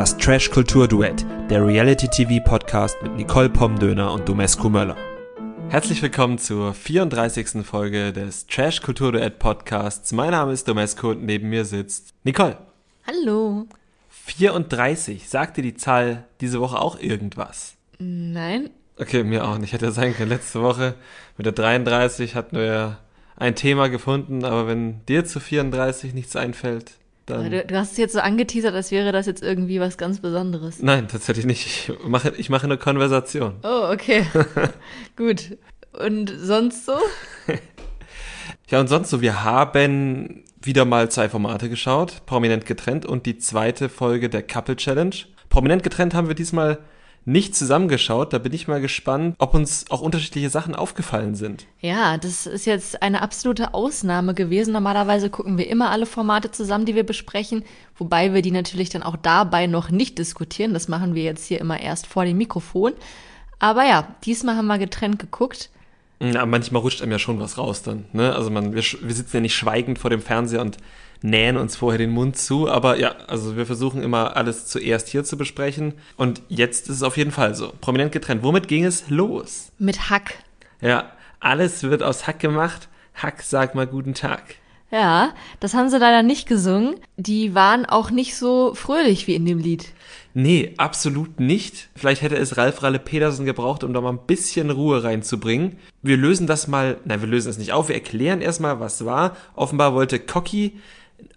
Das Trash Kultur Duett, der Reality TV Podcast mit Nicole Pomdöner und Domescu Möller. Herzlich willkommen zur 34. Folge des Trash Kultur Duett Podcasts. Mein Name ist Domescu und neben mir sitzt Nicole. Hallo. 34, sagt dir die Zahl diese Woche auch irgendwas? Nein. Okay, mir auch nicht. Hätte ja sein können. Letzte Woche mit der 33 hatten wir ja ein Thema gefunden, aber wenn dir zu 34 nichts einfällt, dann. Du, du hast es jetzt so angeteasert, als wäre das jetzt irgendwie was ganz Besonderes. Nein, tatsächlich nicht. Ich mache, ich mache eine Konversation. Oh, okay. Gut. Und sonst so? Ja, und sonst so, wir haben wieder mal zwei Formate geschaut, prominent getrennt und die zweite Folge der Couple Challenge. Prominent getrennt haben wir diesmal nicht zusammengeschaut. Da bin ich mal gespannt, ob uns auch unterschiedliche Sachen aufgefallen sind. Ja, das ist jetzt eine absolute Ausnahme gewesen. Normalerweise gucken wir immer alle Formate zusammen, die wir besprechen, wobei wir die natürlich dann auch dabei noch nicht diskutieren. Das machen wir jetzt hier immer erst vor dem Mikrofon. Aber ja, diesmal haben wir getrennt geguckt. Ja, manchmal rutscht einem ja schon was raus dann. Ne? Also man, wir, wir sitzen ja nicht schweigend vor dem Fernseher und nähen uns vorher den Mund zu. Aber ja, also wir versuchen immer alles zuerst hier zu besprechen. Und jetzt ist es auf jeden Fall so. Prominent getrennt. Womit ging es los? Mit Hack. Ja, alles wird aus Hack gemacht. Hack, sag mal guten Tag. Ja, das haben sie leider nicht gesungen. Die waren auch nicht so fröhlich wie in dem Lied. Nee, absolut nicht. Vielleicht hätte es Ralf Ralle Pedersen gebraucht, um da mal ein bisschen Ruhe reinzubringen. Wir lösen das mal, nein, wir lösen es nicht auf. Wir erklären erstmal, was war. Offenbar wollte Cocky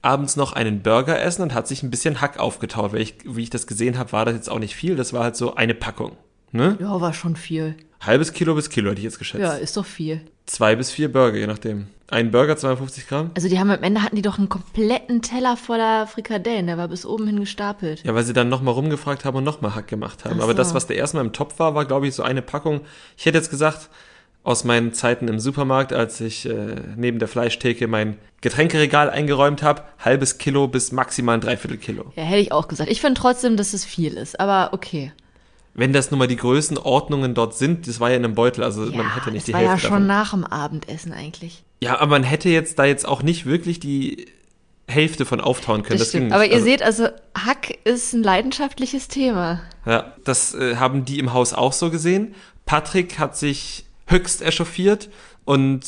abends noch einen Burger essen und hat sich ein bisschen Hack aufgetaut. Weil ich, wie ich das gesehen habe, war das jetzt auch nicht viel. Das war halt so eine Packung. Ne? Ja, war schon viel. Halbes Kilo bis Kilo hätte ich jetzt geschätzt. Ja, ist doch viel. Zwei bis vier Burger, je nachdem. Ein Burger, 250 Gramm? Also die haben am Ende hatten die doch einen kompletten Teller voller Frikadellen, der war bis oben hin gestapelt. Ja, weil sie dann nochmal rumgefragt haben und nochmal Hack gemacht haben. Ach Aber so. das, was der erstmal im Topf war, war, glaube ich, so eine Packung. Ich hätte jetzt gesagt, aus meinen Zeiten im Supermarkt, als ich äh, neben der Fleischtheke mein Getränkeregal eingeräumt habe, halbes Kilo bis maximal ein Dreiviertel Kilo. Ja, hätte ich auch gesagt. Ich finde trotzdem, dass es viel ist, aber okay. Wenn das nun mal die Größenordnungen dort sind, das war ja in einem Beutel, also Ja, man hätte nicht die war Hälfte ja schon davon. nach dem Abendessen eigentlich. Ja, aber man hätte jetzt da jetzt auch nicht wirklich die Hälfte von auftauen können. Das, Das, ging stimmt. nicht. Aber ihr Also- seht, also Hack ist ein leidenschaftliches Thema. Ja, das äh, haben die im Haus auch so gesehen. Patrick hat sich höchst echauffiert und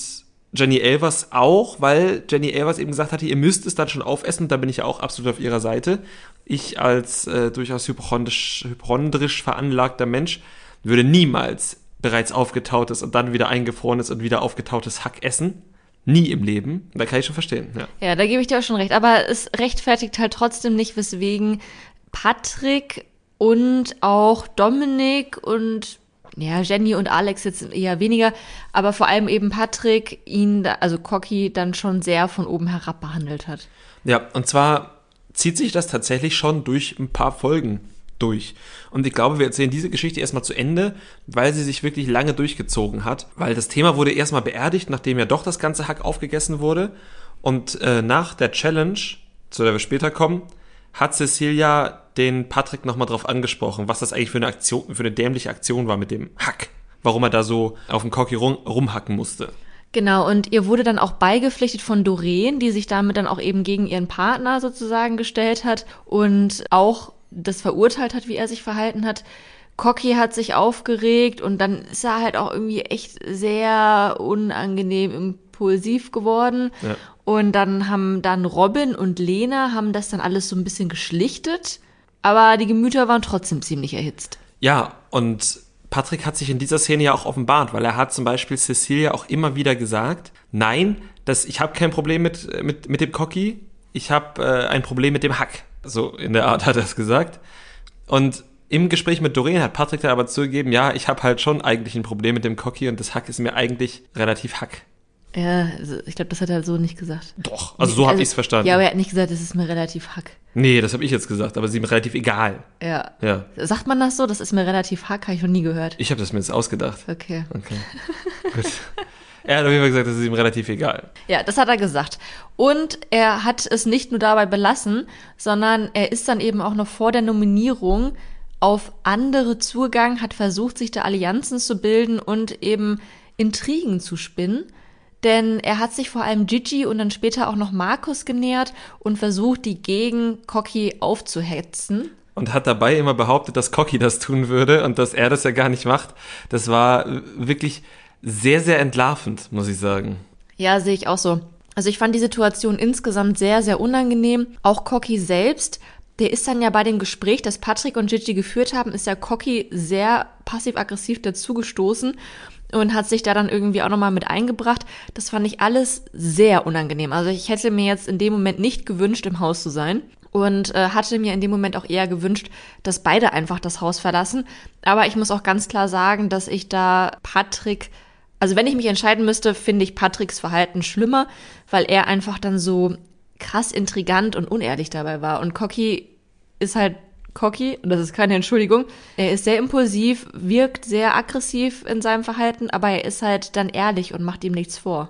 Jenny Elvers auch, weil Jenny Elvers eben gesagt hatte, ihr müsst es dann schon aufessen. Da bin ich ja auch absolut auf ihrer Seite. Ich als äh, durchaus hypochondrisch, hypochondrisch veranlagter Mensch würde niemals bereits aufgetautes und dann wieder eingefrorenes und wieder aufgetautes Hack essen. Nie im Leben. Da kann ich schon verstehen. Ja. Ja, da gebe ich dir auch schon recht. Aber es rechtfertigt halt trotzdem nicht, weswegen Patrick und auch Dominik und ja, Jenny und Alex jetzt eher weniger, aber vor allem eben Patrick ihn, also Cocky, dann schon sehr von oben herab behandelt hat. Ja, und zwar zieht sich das tatsächlich schon durch ein paar Folgen durch. Und ich glaube, wir erzählen diese Geschichte erstmal zu Ende, weil sie sich wirklich lange durchgezogen hat. Weil das Thema wurde erstmal beerdigt, nachdem ja doch das ganze Hack aufgegessen wurde. Und äh, nach der Challenge, zu der wir später kommen, hat Cecilia den Patrick nochmal drauf angesprochen, was das eigentlich für eine Aktion, für eine dämliche Aktion war mit dem Hack. Warum er da so auf dem Cocky rum, rumhacken musste. Genau, und ihr wurde dann auch beigepflichtet von Doreen, die sich damit dann auch eben gegen ihren Partner sozusagen gestellt hat und auch das verurteilt hat, wie er sich verhalten hat. Cocky hat sich aufgeregt und dann ist er halt auch irgendwie echt sehr unangenehm impulsiv geworden. Ja. Und dann haben dann Robin und Lena haben das dann alles so ein bisschen geschlichtet, aber die Gemüter waren trotzdem ziemlich erhitzt. Ja, und Patrick hat sich in dieser Szene ja auch offenbart, weil er hat zum Beispiel Cecilia auch immer wieder gesagt, nein, das, ich habe kein Problem mit, mit, mit dem Cocky, ich habe äh, ein Problem mit dem Hack. So in der Art hat er es gesagt. Und im Gespräch mit Doreen hat Patrick dann aber zugegeben, ja, ich habe halt schon eigentlich ein Problem mit dem Cocky und das Hack ist mir eigentlich relativ Hack. Ja, also ich glaube, das hat er so nicht gesagt. Doch, also so habe ich es verstanden. Ja, aber er hat nicht gesagt, es ist mir relativ hack. nee, das habe ich jetzt gesagt, aber es ist ihm relativ egal. Ja. Ja, Sagt man das so? Das ist mir relativ hack, habe ich noch nie gehört. ich habe das mir jetzt ausgedacht. Okay. Okay, gut. Er hat auf jeden Fall gesagt, das ist ihm relativ egal. Ja, das hat er gesagt. Und er hat es nicht nur dabei belassen, sondern er ist dann eben auch noch vor der Nominierung auf andere zugegangen, hat versucht, sich da Allianzen zu bilden und eben Intrigen zu spinnen. Denn er hat sich vor allem Gigi und dann später auch noch Markus genähert und versucht, die gegen Cocky aufzuhetzen. und hat dabei immer behauptet, dass Cocky das tun würde und dass er das ja gar nicht macht. Das war wirklich sehr, sehr entlarvend, muss ich sagen. Ja, sehe ich auch so. Also ich fand die Situation insgesamt sehr, sehr unangenehm. Auch Cocky selbst, der ist dann ja bei dem Gespräch, das Patrick und Gigi geführt haben, ist ja Cocky sehr passiv-aggressiv dazugestoßen und hat sich da dann irgendwie auch nochmal mit eingebracht. Das fand ich alles sehr unangenehm. Also ich hätte mir jetzt in dem Moment nicht gewünscht, im Haus zu sein. Und äh, hatte mir in dem Moment auch eher gewünscht, dass beide einfach das Haus verlassen. Aber ich muss auch ganz klar sagen, dass ich da Patrick also wenn ich mich entscheiden müsste, finde ich Patricks Verhalten schlimmer, weil er einfach dann so krass intrigant und unehrlich dabei war. Und Cocky ist halt cocky, und das ist keine Entschuldigung. Er ist sehr impulsiv, wirkt sehr aggressiv in seinem Verhalten, aber er ist halt dann ehrlich und macht ihm nichts vor.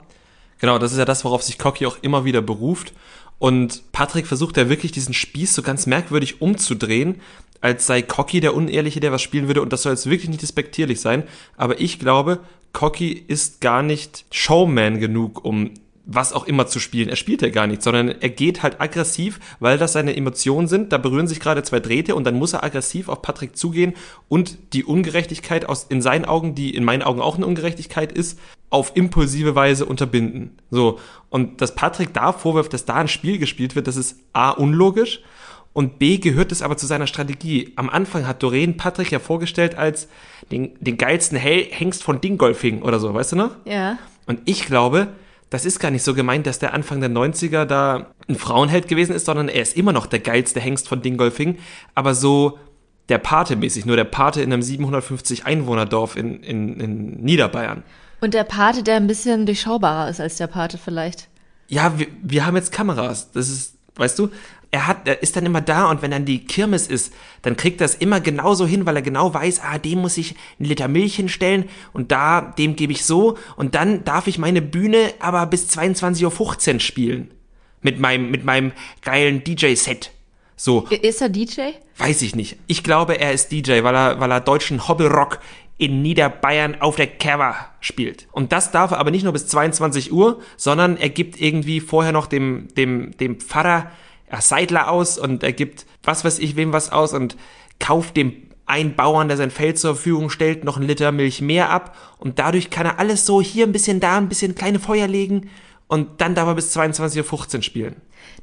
Genau, das ist ja das, worauf sich Cocky auch immer wieder beruft. Und Patrick versucht ja wirklich diesen Spieß so ganz merkwürdig umzudrehen, als sei Cocky der Unehrliche, der was spielen würde. Und das soll jetzt wirklich nicht despektierlich sein. Aber ich glaube, Cocky ist gar nicht Showman genug, um was auch immer zu spielen. Er spielt ja gar nicht, sondern er geht halt aggressiv, weil das seine Emotionen sind. Da berühren sich gerade zwei Drähte und dann muss er aggressiv auf Patrick zugehen und die Ungerechtigkeit aus, in seinen Augen, die in meinen Augen auch eine Ungerechtigkeit ist, auf impulsive Weise unterbinden. So. Und dass Patrick da vorwirft, dass da ein Spiel gespielt wird, das ist A, unlogisch und B gehört es aber zu seiner Strategie. Am Anfang hat Doreen Patrick ja vorgestellt als den, den geilsten Hengst von Dingolfing oder so, weißt du noch? Ja. Und ich glaube, das ist gar nicht so gemeint, dass der Anfang der 90er da ein Frauenheld gewesen ist, sondern er ist immer noch der geilste Hengst von Dingolfing, aber so der Pate mäßig, nur der Pate in einem 750 Einwohnerdorf in, in, in Niederbayern. Und der Pate, der ein bisschen durchschaubarer ist als der Pate vielleicht. Ja, wir, wir haben jetzt Kameras. Das ist, weißt du, er hat, er ist dann immer da und wenn dann die Kirmes ist, dann kriegt er es immer genauso hin, weil er genau weiß, ah, dem muss ich einen Liter Milch hinstellen und da, dem gebe ich so und dann darf ich meine Bühne aber bis 22.15 Uhr spielen. Mit meinem, mit meinem geilen DJ-Set. So. Ist er DJ? Weiß ich nicht. Ich glaube, er ist DJ, weil er, weil er deutschen Hobbelrock in Niederbayern auf der Cover spielt. Und das darf er aber nicht nur bis 22 Uhr, sondern er gibt irgendwie vorher noch dem, dem, dem Pfarrer Seidler aus und er gibt was weiß ich wem was aus und kauft dem einen Bauern, der sein Feld zur Verfügung stellt, noch einen Liter Milch mehr ab und dadurch kann er alles so hier ein bisschen da ein bisschen kleine Feuer legen und dann darf er bis 22.15 Uhr spielen.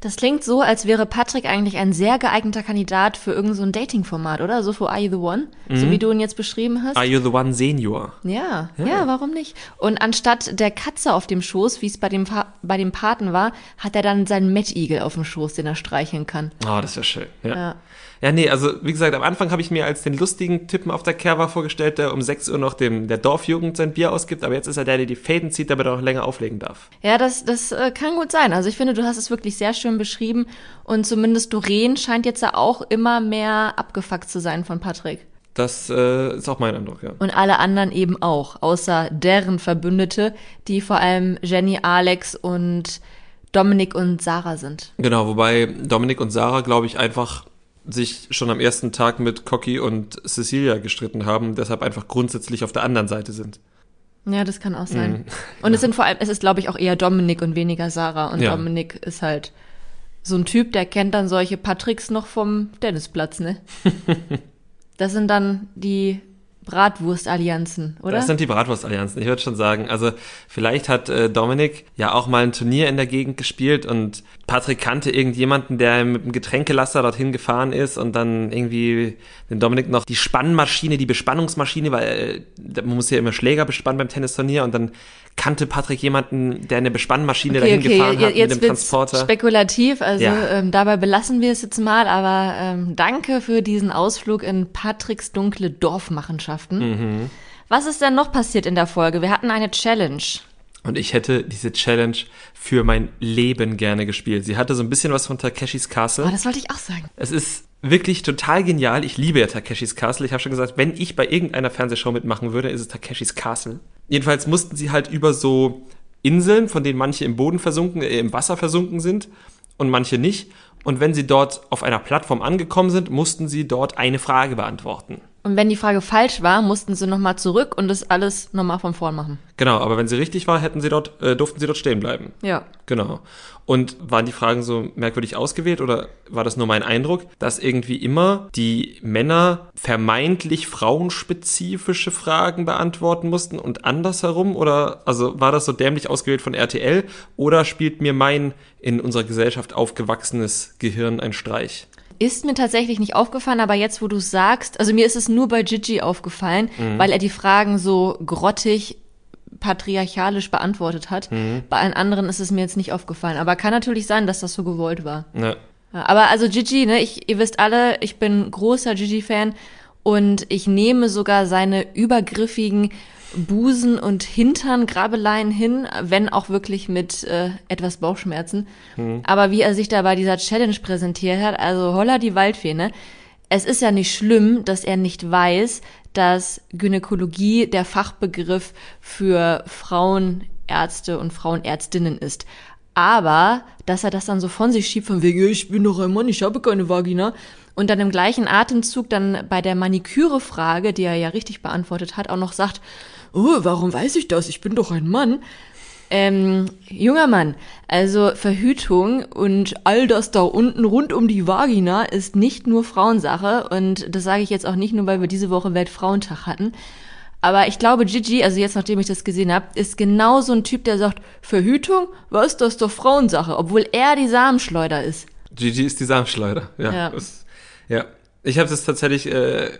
Das klingt so, als wäre Patrick eigentlich ein sehr geeigneter Kandidat für irgendein so Dating-Format, oder? So für Are You the One? Mhm. So wie du ihn jetzt beschrieben hast. Are You the One Senior? Ja, ja, ja, warum nicht? Und anstatt der Katze auf dem Schoß, wie es bei dem, bei dem Paten war, hat er dann seinen Mettigel auf dem Schoß, den er streicheln kann. Oh, das wäre schön. Ja. ja. Ja, nee, also wie gesagt, am Anfang habe ich mir als den lustigen Typen auf der Kerwa vorgestellt, der um 6 Uhr noch dem der Dorfjugend sein Bier ausgibt, aber jetzt ist er der, der die Fäden zieht, damit er auch länger auflegen darf. Ja, das, das äh, kann gut sein. Also ich finde, du hast es wirklich sehr schön beschrieben und zumindest Doreen scheint jetzt ja auch immer mehr abgefuckt zu sein von Patrick. Das äh, ist auch mein Eindruck, ja. Und alle anderen eben auch, außer deren Verbündete, die vor allem Jenny, Alex und Dominik und Sarah sind. Genau, wobei Dominik und Sarah, glaube ich, einfach sich schon am ersten Tag mit Cocky und Cecilia gestritten haben, deshalb einfach grundsätzlich auf der anderen Seite sind. Ja, das kann auch sein. Mhm. Und ja. es sind vor allem, es ist glaube ich auch eher Dominik und weniger Sarah. Und ja. Dominik ist halt so ein Typ, der kennt dann solche Patricks noch vom Tennisplatz, ne? das sind dann die Bratwurstallianzen, oder? Das sind die Bratwurstallianzen, ich würde schon sagen. Also vielleicht hat äh, Dominik ja auch mal ein Turnier in der Gegend gespielt und Patrick kannte irgendjemanden, der mit einem Getränkelaster dorthin gefahren ist und dann irgendwie den Dominik noch die Spannmaschine, die Bespannungsmaschine, weil äh, man muss ja immer Schläger bespannen beim Tennisturnier und dann kannte Patrick jemanden, der eine Bespannmaschine okay, dahin okay, gefahren hat jetzt mit dem Transporter. Spekulativ, also ja. ähm, dabei belassen wir es jetzt mal, aber ähm, danke für diesen Ausflug in Patricks dunkle Dorfmachenschaften. Mhm. Was ist denn noch passiert in der Folge? Wir hatten eine Challenge. Und ich hätte diese Challenge für mein Leben gerne gespielt. Sie hatte so ein bisschen was von Takeshis Castle. Oh, das wollte ich auch sagen. Es ist wirklich total genial. Ich liebe ja Takeshis Castle. Ich habe schon gesagt, wenn ich bei irgendeiner Fernsehshow mitmachen würde, ist es Takeshis Castle. Jedenfalls mussten sie halt über so Inseln, von denen manche im Boden versunken, äh, im Wasser versunken sind und manche nicht. Und wenn sie dort auf einer Plattform angekommen sind, mussten sie dort eine Frage beantworten. Und wenn die Frage falsch war, mussten sie nochmal zurück und das alles nochmal von vorn machen. Genau, aber wenn sie richtig war, hätten sie dort, äh, durften sie dort stehen bleiben. Ja. Genau. Und waren die Fragen so merkwürdig ausgewählt oder war das nur mein Eindruck, dass irgendwie immer die Männer vermeintlich frauenspezifische Fragen beantworten mussten und andersherum? Oder also war das so dämlich ausgewählt von RTL oder spielt mir mein in unserer Gesellschaft aufgewachsenes Gehirn ein Streich? Ist mir tatsächlich nicht aufgefallen, aber jetzt, wo du es sagst, also mir ist es nur bei Gigi aufgefallen, Mhm. weil er die Fragen so grottig patriarchalisch beantwortet hat. Mhm. Bei allen anderen ist es mir jetzt nicht aufgefallen. Aber kann natürlich sein, dass das so gewollt war. Ja, aber also Gigi, ne, ich, ihr wisst alle, ich bin großer Gigi-Fan und ich nehme sogar seine übergriffigen Busen- und Hintern-Grabeleien hin, wenn auch wirklich mit äh, etwas Bauchschmerzen. Aber wie er sich da bei dieser Challenge präsentiert hat, also holla die Waldfee, ne? Es ist ja nicht schlimm, dass er nicht weiß, dass Gynäkologie der Fachbegriff für Frauenärzte und Frauenärztinnen ist. Aber, dass er das dann so von sich schiebt, von wegen, "Ja, ich bin doch ein Mann, ich habe keine Vagina. Und dann im gleichen Atemzug dann bei der Maniküre-Frage, die er ja richtig beantwortet hat, auch noch sagt, oh, warum weiß ich das? Ich bin doch ein Mann. Ähm, junger Mann, also Verhütung und all das da unten rund um die Vagina ist nicht nur Frauensache und das sage ich jetzt auch nicht nur, weil wir diese Woche Weltfrauentag hatten. Aber ich glaube, Gigi, also jetzt nachdem ich das gesehen habe, ist genau so ein Typ, der sagt, Verhütung, was, das ist doch Frauensache, obwohl er die Samenschleuder ist. Gigi ist die Samenschleuder. Ja. Ja. Das, ja. Ich habe es tatsächlich äh,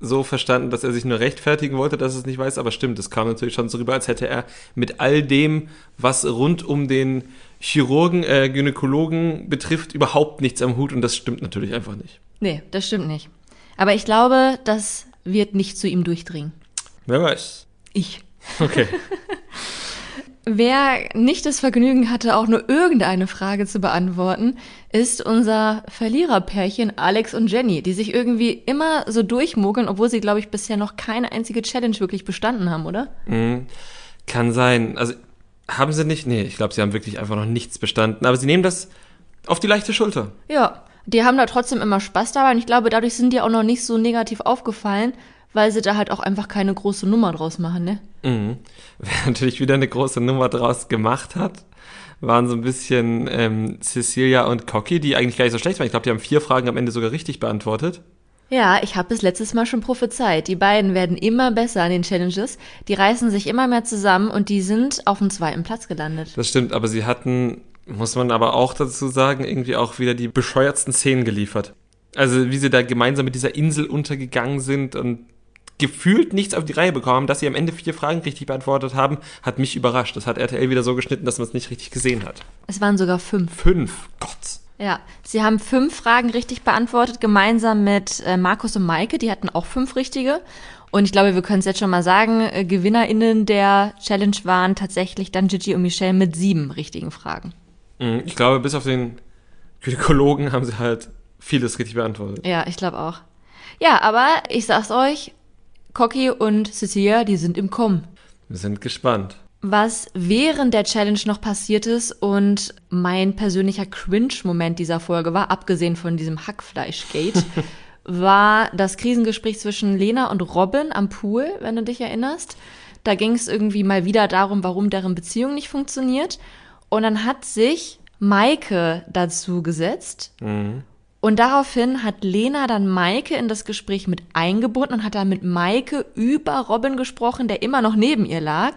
so verstanden, dass er sich nur rechtfertigen wollte, dass er es nicht weiß, aber stimmt, es kam natürlich schon so rüber, als hätte er mit all dem, was rund um den Chirurgen, äh, Gynäkologen betrifft, überhaupt nichts am Hut und das stimmt natürlich einfach nicht. Nee, das stimmt nicht. Aber ich glaube, das wird nicht zu ihm durchdringen. Wer weiß. Ich. Okay. Wer nicht das Vergnügen hatte, auch nur irgendeine Frage zu beantworten, ist unser Verliererpärchen Alex und Jenny, die sich irgendwie immer so durchmogeln, obwohl sie, glaube ich, bisher noch keine einzige Challenge wirklich bestanden haben, oder? Mhm. Kann sein. Also haben sie nicht? Nee, ich glaube, sie haben wirklich einfach noch nichts bestanden. Aber sie nehmen das auf die leichte Schulter. Ja, die haben da trotzdem immer Spaß dabei und ich glaube, dadurch sind die auch noch nicht so negativ aufgefallen, weil sie da halt auch einfach keine große Nummer draus machen, ne? Mhm. Wer natürlich wieder eine große Nummer draus gemacht hat, waren so ein bisschen ähm, Cecilia und Cocky, die eigentlich gar nicht so schlecht waren. Ich glaube, die haben vier Fragen am Ende sogar richtig beantwortet. Ja, ich habe es letztes Mal schon prophezeit. Die beiden werden immer besser an den Challenges. Die reißen sich immer mehr zusammen und die sind auf dem zweiten Platz gelandet. Das stimmt, aber sie hatten, muss man aber auch dazu sagen, irgendwie auch wieder die bescheuertsten Szenen geliefert. Also wie sie da gemeinsam mit dieser Insel untergegangen sind und gefühlt nichts auf die Reihe bekommen dass sie am Ende vier Fragen richtig beantwortet haben, hat mich überrascht. Das hat RTL wieder so geschnitten, dass man es nicht richtig gesehen hat. Es waren sogar fünf. Fünf. Gott. Ja, sie haben fünf Fragen richtig beantwortet, gemeinsam mit äh, Markus und Maike. Die hatten auch fünf richtige. Und ich glaube, wir können es jetzt schon mal sagen, äh, GewinnerInnen der Challenge waren tatsächlich dann Gigi und Michelle mit sieben richtigen Fragen. Mhm, Ich glaube, bis auf den Gynäkologen haben sie halt vieles richtig beantwortet. Ja, ich glaube auch. Ja, aber ich sag's euch, Cocky und Cecilia, die sind im Kommen. Wir sind gespannt. Was während der Challenge noch passiert ist und mein persönlicher Cringe-Moment dieser Folge war, abgesehen von diesem Hackfleisch-Gate, war das Krisengespräch zwischen Lena und Robin am Pool, wenn du dich erinnerst. Da ging es irgendwie mal wieder darum, warum deren Beziehung nicht funktioniert. Und dann hat sich Maike dazu gesetzt. Und daraufhin hat Lena dann Maike in das Gespräch mit eingebunden und hat dann mit Maike über Robin gesprochen, der immer noch neben ihr lag.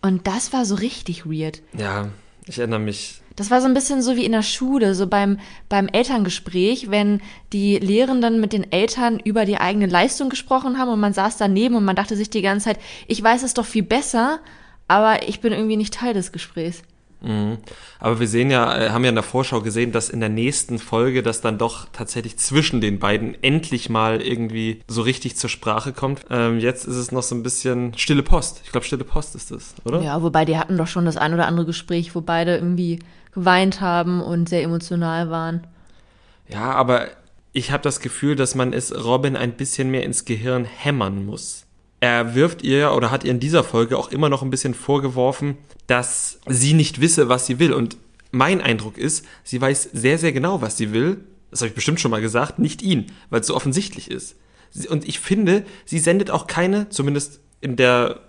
Und das war so richtig weird. Ja, ich erinnere mich. Das war so ein bisschen so wie in der Schule, so beim, beim Elterngespräch, wenn die Lehrenden mit den Eltern über die eigene Leistung gesprochen haben und man saß daneben und man dachte sich die ganze Zeit, ich weiß es doch viel besser, aber ich bin irgendwie nicht Teil des Gesprächs. Mhm. Aber wir sehen ja, äh, haben ja in der Vorschau gesehen, dass in der nächsten Folge das dann doch tatsächlich zwischen den beiden endlich mal irgendwie so richtig zur Sprache kommt. Ähm, jetzt ist es noch so ein bisschen stille Post. Ich glaube, stille Post ist es, oder? Ja, wobei die hatten doch schon das ein oder andere Gespräch, wo beide irgendwie geweint haben und sehr emotional waren. Ja, aber ich habe das Gefühl, dass man es Robin ein bisschen mehr ins Gehirn hämmern muss. Er wirft ihr oder hat ihr in dieser Folge auch immer noch ein bisschen vorgeworfen, dass sie nicht wisse, was sie will. Und mein Eindruck ist, sie weiß sehr, sehr genau, was sie will. Das habe ich bestimmt schon mal gesagt, nicht ihn, weil es so offensichtlich ist. Und ich finde, sie sendet auch keine, zumindest in der,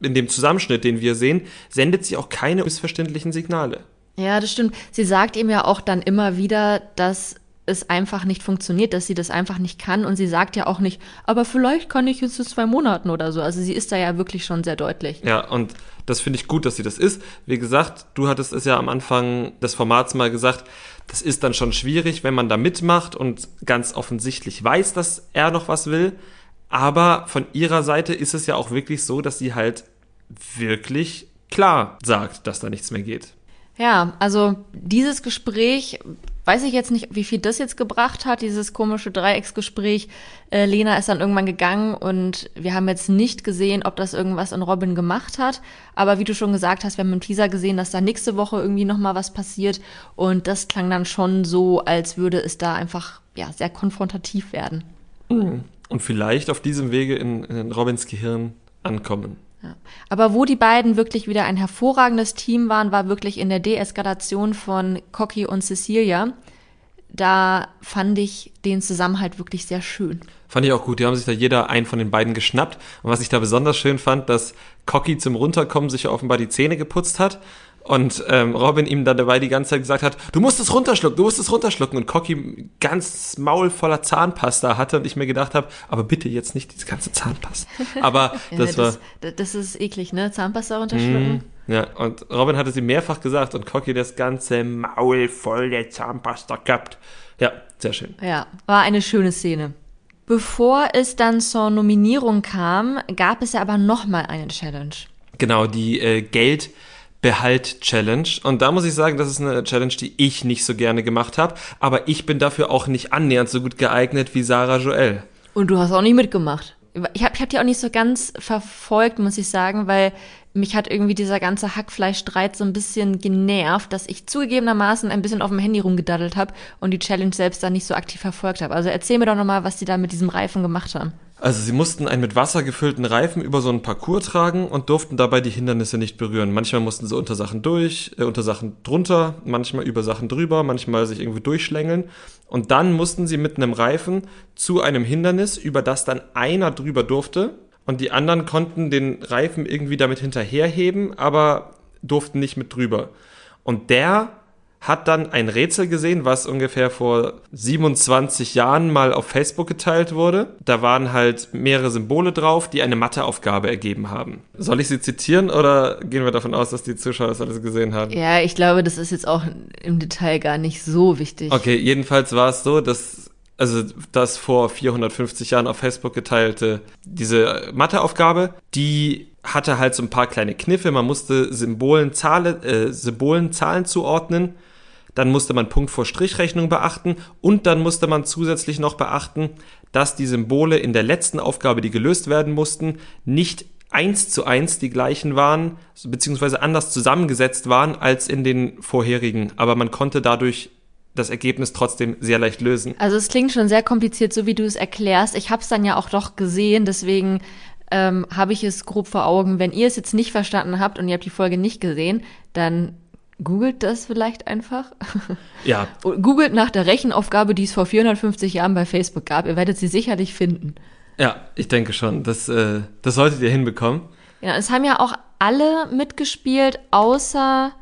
in dem Zusammenschnitt, den wir sehen, sendet sie auch keine missverständlichen Signale. Ja, das stimmt. Sie sagt ihm ja auch dann immer wieder, dass es einfach nicht funktioniert, dass sie das einfach nicht kann. Und sie sagt ja auch nicht, aber vielleicht kann ich jetzt zu zwei Monaten oder so. Also sie ist da ja wirklich schon sehr deutlich. Ja, und das finde ich gut, dass sie das ist. Wie gesagt, du hattest es ja am Anfang des Formats mal gesagt, das ist dann schon schwierig, wenn man da mitmacht und ganz offensichtlich weiß, dass er noch was will. Aber von ihrer Seite ist es ja auch wirklich so, dass sie halt wirklich klar sagt, dass da nichts mehr geht. Ja, also dieses Gespräch, weiß ich jetzt nicht, wie viel das jetzt gebracht hat, dieses komische Dreiecksgespräch. Äh, Lena ist dann irgendwann gegangen und wir haben jetzt nicht gesehen, ob das irgendwas in Robin gemacht hat. Aber wie du schon gesagt hast, wir haben im Teaser gesehen, dass da nächste Woche irgendwie nochmal was passiert. Und das klang dann schon so, als würde es da einfach ja, sehr konfrontativ werden. Und vielleicht auf diesem Wege in, in Robins Gehirn ankommen. Ja. Aber wo die beiden wirklich wieder ein hervorragendes Team waren, war wirklich in der Deeskalation von Cocky und Cecilia. Da fand ich den Zusammenhalt wirklich sehr schön. Fand ich auch gut. Die haben sich da jeder einen von den beiden geschnappt. Und was ich da besonders schön fand, dass Cocky zum Runterkommen sich offenbar die Zähne geputzt hat und ähm, Robin ihm dann dabei die ganze Zeit gesagt hat, du musst es runterschlucken, du musst es runterschlucken. Und Cocky ganz Maul voller Zahnpasta hatte und ich mir gedacht habe, aber bitte jetzt nicht diese ganze Zahnpasta. Aber Ja, das war... das, das ist eklig, ne? Zahnpasta runterschlucken. Ja, und Robin hatte sie mehrfach gesagt und Cocky das ganze Maul voll der Zahnpasta gehabt. Ja, sehr schön. Ja, war eine schöne Szene. Bevor es dann zur Nominierung kam, gab es ja aber nochmal eine Challenge. Genau, die äh, Geldbehalt-Challenge. Und da muss ich sagen, das ist eine Challenge, die ich nicht so gerne gemacht habe. Aber ich bin dafür auch nicht annähernd so gut geeignet wie Sarah Joel. Und du hast auch nicht mitgemacht. Ich habe ich hab die auch nicht so ganz verfolgt, muss ich sagen, weil mich hat irgendwie dieser ganze Hackfleischstreit so ein bisschen genervt, dass ich zugegebenermaßen ein bisschen auf dem Handy rumgedaddelt habe und die Challenge selbst dann nicht so aktiv verfolgt habe. Also erzähl mir doch nochmal, was die da mit diesem Reifen gemacht haben. Also sie mussten einen mit Wasser gefüllten Reifen über so einen Parcours tragen und durften dabei die Hindernisse nicht berühren. Manchmal mussten sie unter Sachen durch, äh, unter Sachen drunter, manchmal über Sachen drüber, manchmal sich irgendwie durchschlängeln. Und dann mussten sie mit einem Reifen zu einem Hindernis, über das dann einer drüber durfte. Und die anderen konnten den Reifen irgendwie damit hinterherheben, aber durften nicht mit drüber. Und der hat dann ein Rätsel gesehen, was ungefähr vor 27 Jahren mal auf Facebook geteilt wurde. Da waren halt mehrere Symbole drauf, die eine Matheaufgabe ergeben haben. Soll ich sie zitieren oder gehen wir davon aus, dass die Zuschauer das alles gesehen haben? Ja, ich glaube, das ist jetzt auch im Detail gar nicht so wichtig. Okay, jedenfalls war es so, dass also das vor 450 Jahren auf Facebook geteilte, diese Matheaufgabe, die hatte halt so ein paar kleine Kniffe. Man musste Symbolen, Zahlen, äh, Symbolen Zahlen zuordnen. Dann musste man Punkt vor Strichrechnung beachten und dann musste man zusätzlich noch beachten, dass die Symbole in der letzten Aufgabe, die gelöst werden mussten, nicht eins zu eins die gleichen waren, beziehungsweise anders zusammengesetzt waren als in den vorherigen. Aber man konnte dadurch das Ergebnis trotzdem sehr leicht lösen. Also es klingt schon sehr kompliziert, so wie du es erklärst. Ich habe es dann ja auch doch gesehen, deswegen ähm, habe ich es grob vor Augen. Wenn ihr es jetzt nicht verstanden habt und ihr habt die Folge nicht gesehen, dann googelt das vielleicht einfach. Ja, googelt nach der Rechenaufgabe, die es vor 450 Jahren bei Facebook gab. Ihr werdet sie sicherlich finden. ja, ich denke schon. Das, äh, das solltet ihr hinbekommen. Ja, es haben ja auch alle mitgespielt, außer